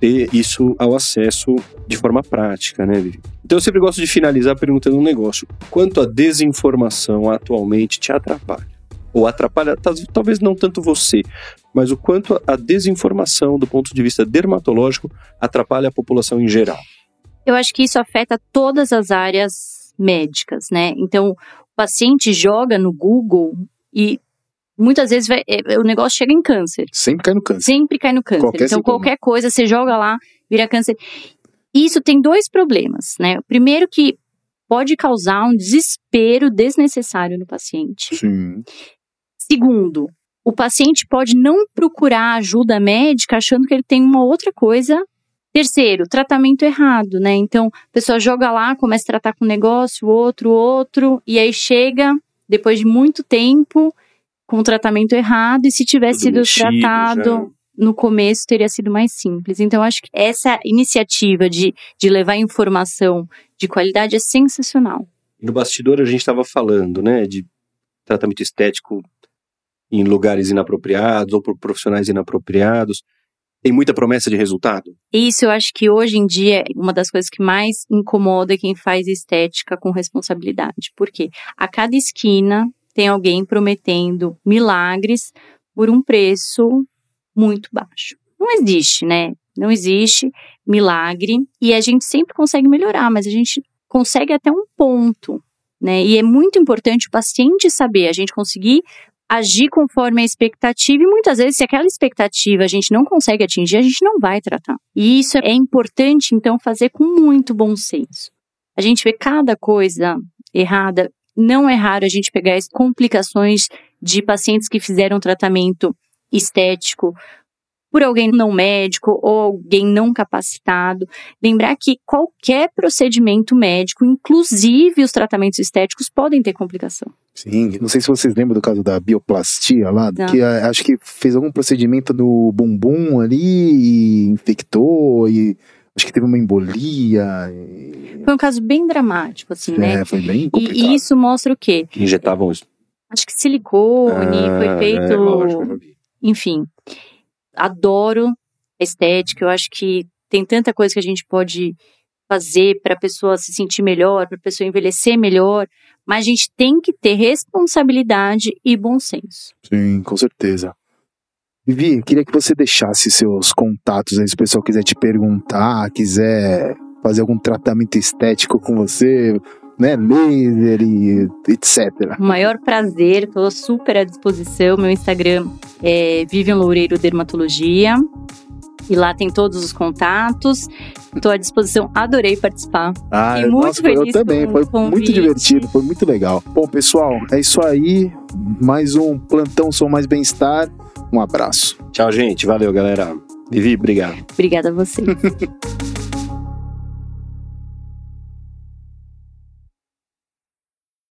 ter isso ao acesso de forma prática, né, Vivi? Então eu sempre gosto de finalizar perguntando um negócio. Quanto a desinformação atualmente te atrapalha? Ou atrapalha, tal- talvez não tanto você, mas o quanto a desinformação do ponto de vista dermatológico atrapalha a população em geral. Eu acho que isso afeta todas as áreas médicas, né? Então, o paciente joga no Google e muitas vezes vai- é, o negócio chega em câncer. Sempre cai no câncer. Sempre cai no câncer. Qualquer então, sintoma. qualquer coisa, você joga lá, vira câncer. Isso tem dois problemas, né? O primeiro que pode causar um desespero desnecessário no paciente. Sim. Segundo, o paciente pode não procurar ajuda médica achando que ele tem uma outra coisa. Terceiro, tratamento errado, né? Então, a pessoa joga lá, começa a tratar com um negócio, outro, outro, e aí chega, depois de muito tempo, com o tratamento errado, e se tivesse Tudo sido mexido tratado já. no começo, teria sido mais simples. Então, acho que essa iniciativa de, de levar informação de qualidade é sensacional. No bastidor a gente estava falando, né, de tratamento estético em lugares inapropriados ou por profissionais inapropriados. Tem muita promessa de resultado? Isso eu acho que hoje em dia é uma das coisas que mais incomoda quem faz estética com responsabilidade. Por quê? A cada esquina tem alguém prometendo milagres por um preço muito baixo. Não existe, né? Não existe milagre e a gente sempre consegue melhorar, mas a gente consegue até um ponto, né? E é muito importante o paciente saber, a gente conseguir agir conforme a expectativa e muitas vezes se aquela expectativa a gente não consegue atingir, a gente não vai tratar. E isso é importante então fazer com muito bom senso. A gente vê cada coisa errada, não é raro a gente pegar as complicações de pacientes que fizeram tratamento estético por alguém não médico ou alguém não capacitado. Lembrar que qualquer procedimento médico, inclusive os tratamentos estéticos, podem ter complicação. Sim, não sei se vocês lembram do caso da bioplastia lá, não. que a, acho que fez algum procedimento no bumbum ali e infectou e acho que teve uma embolia. E... Foi um caso bem dramático, assim, é, né? foi bem complicado. E, e isso mostra o quê? Injetavam isso. Acho que silicone, ah, foi feito. É, lógico, enfim, adoro estética. Eu acho que tem tanta coisa que a gente pode fazer para a pessoa se sentir melhor, para a pessoa envelhecer melhor, mas a gente tem que ter responsabilidade e bom senso. Sim, com certeza. Vivi, queria que você deixasse seus contatos aí, se o pessoal quiser te perguntar, quiser fazer algum tratamento estético com você, né, laser e etc. maior prazer, estou super à disposição. Meu Instagram é Vivian Loureiro Dermatologia. E lá tem todos os contatos. Estou à disposição, adorei participar. Ah, Fiquei muito nossa, feliz. Eu também, foi muito divertido, foi muito legal. Bom, pessoal, é isso aí. Mais um Plantão Sou Mais Bem-Estar. Um abraço. Tchau, gente. Valeu, galera. Vivi, obrigado. Obrigada a você. <laughs>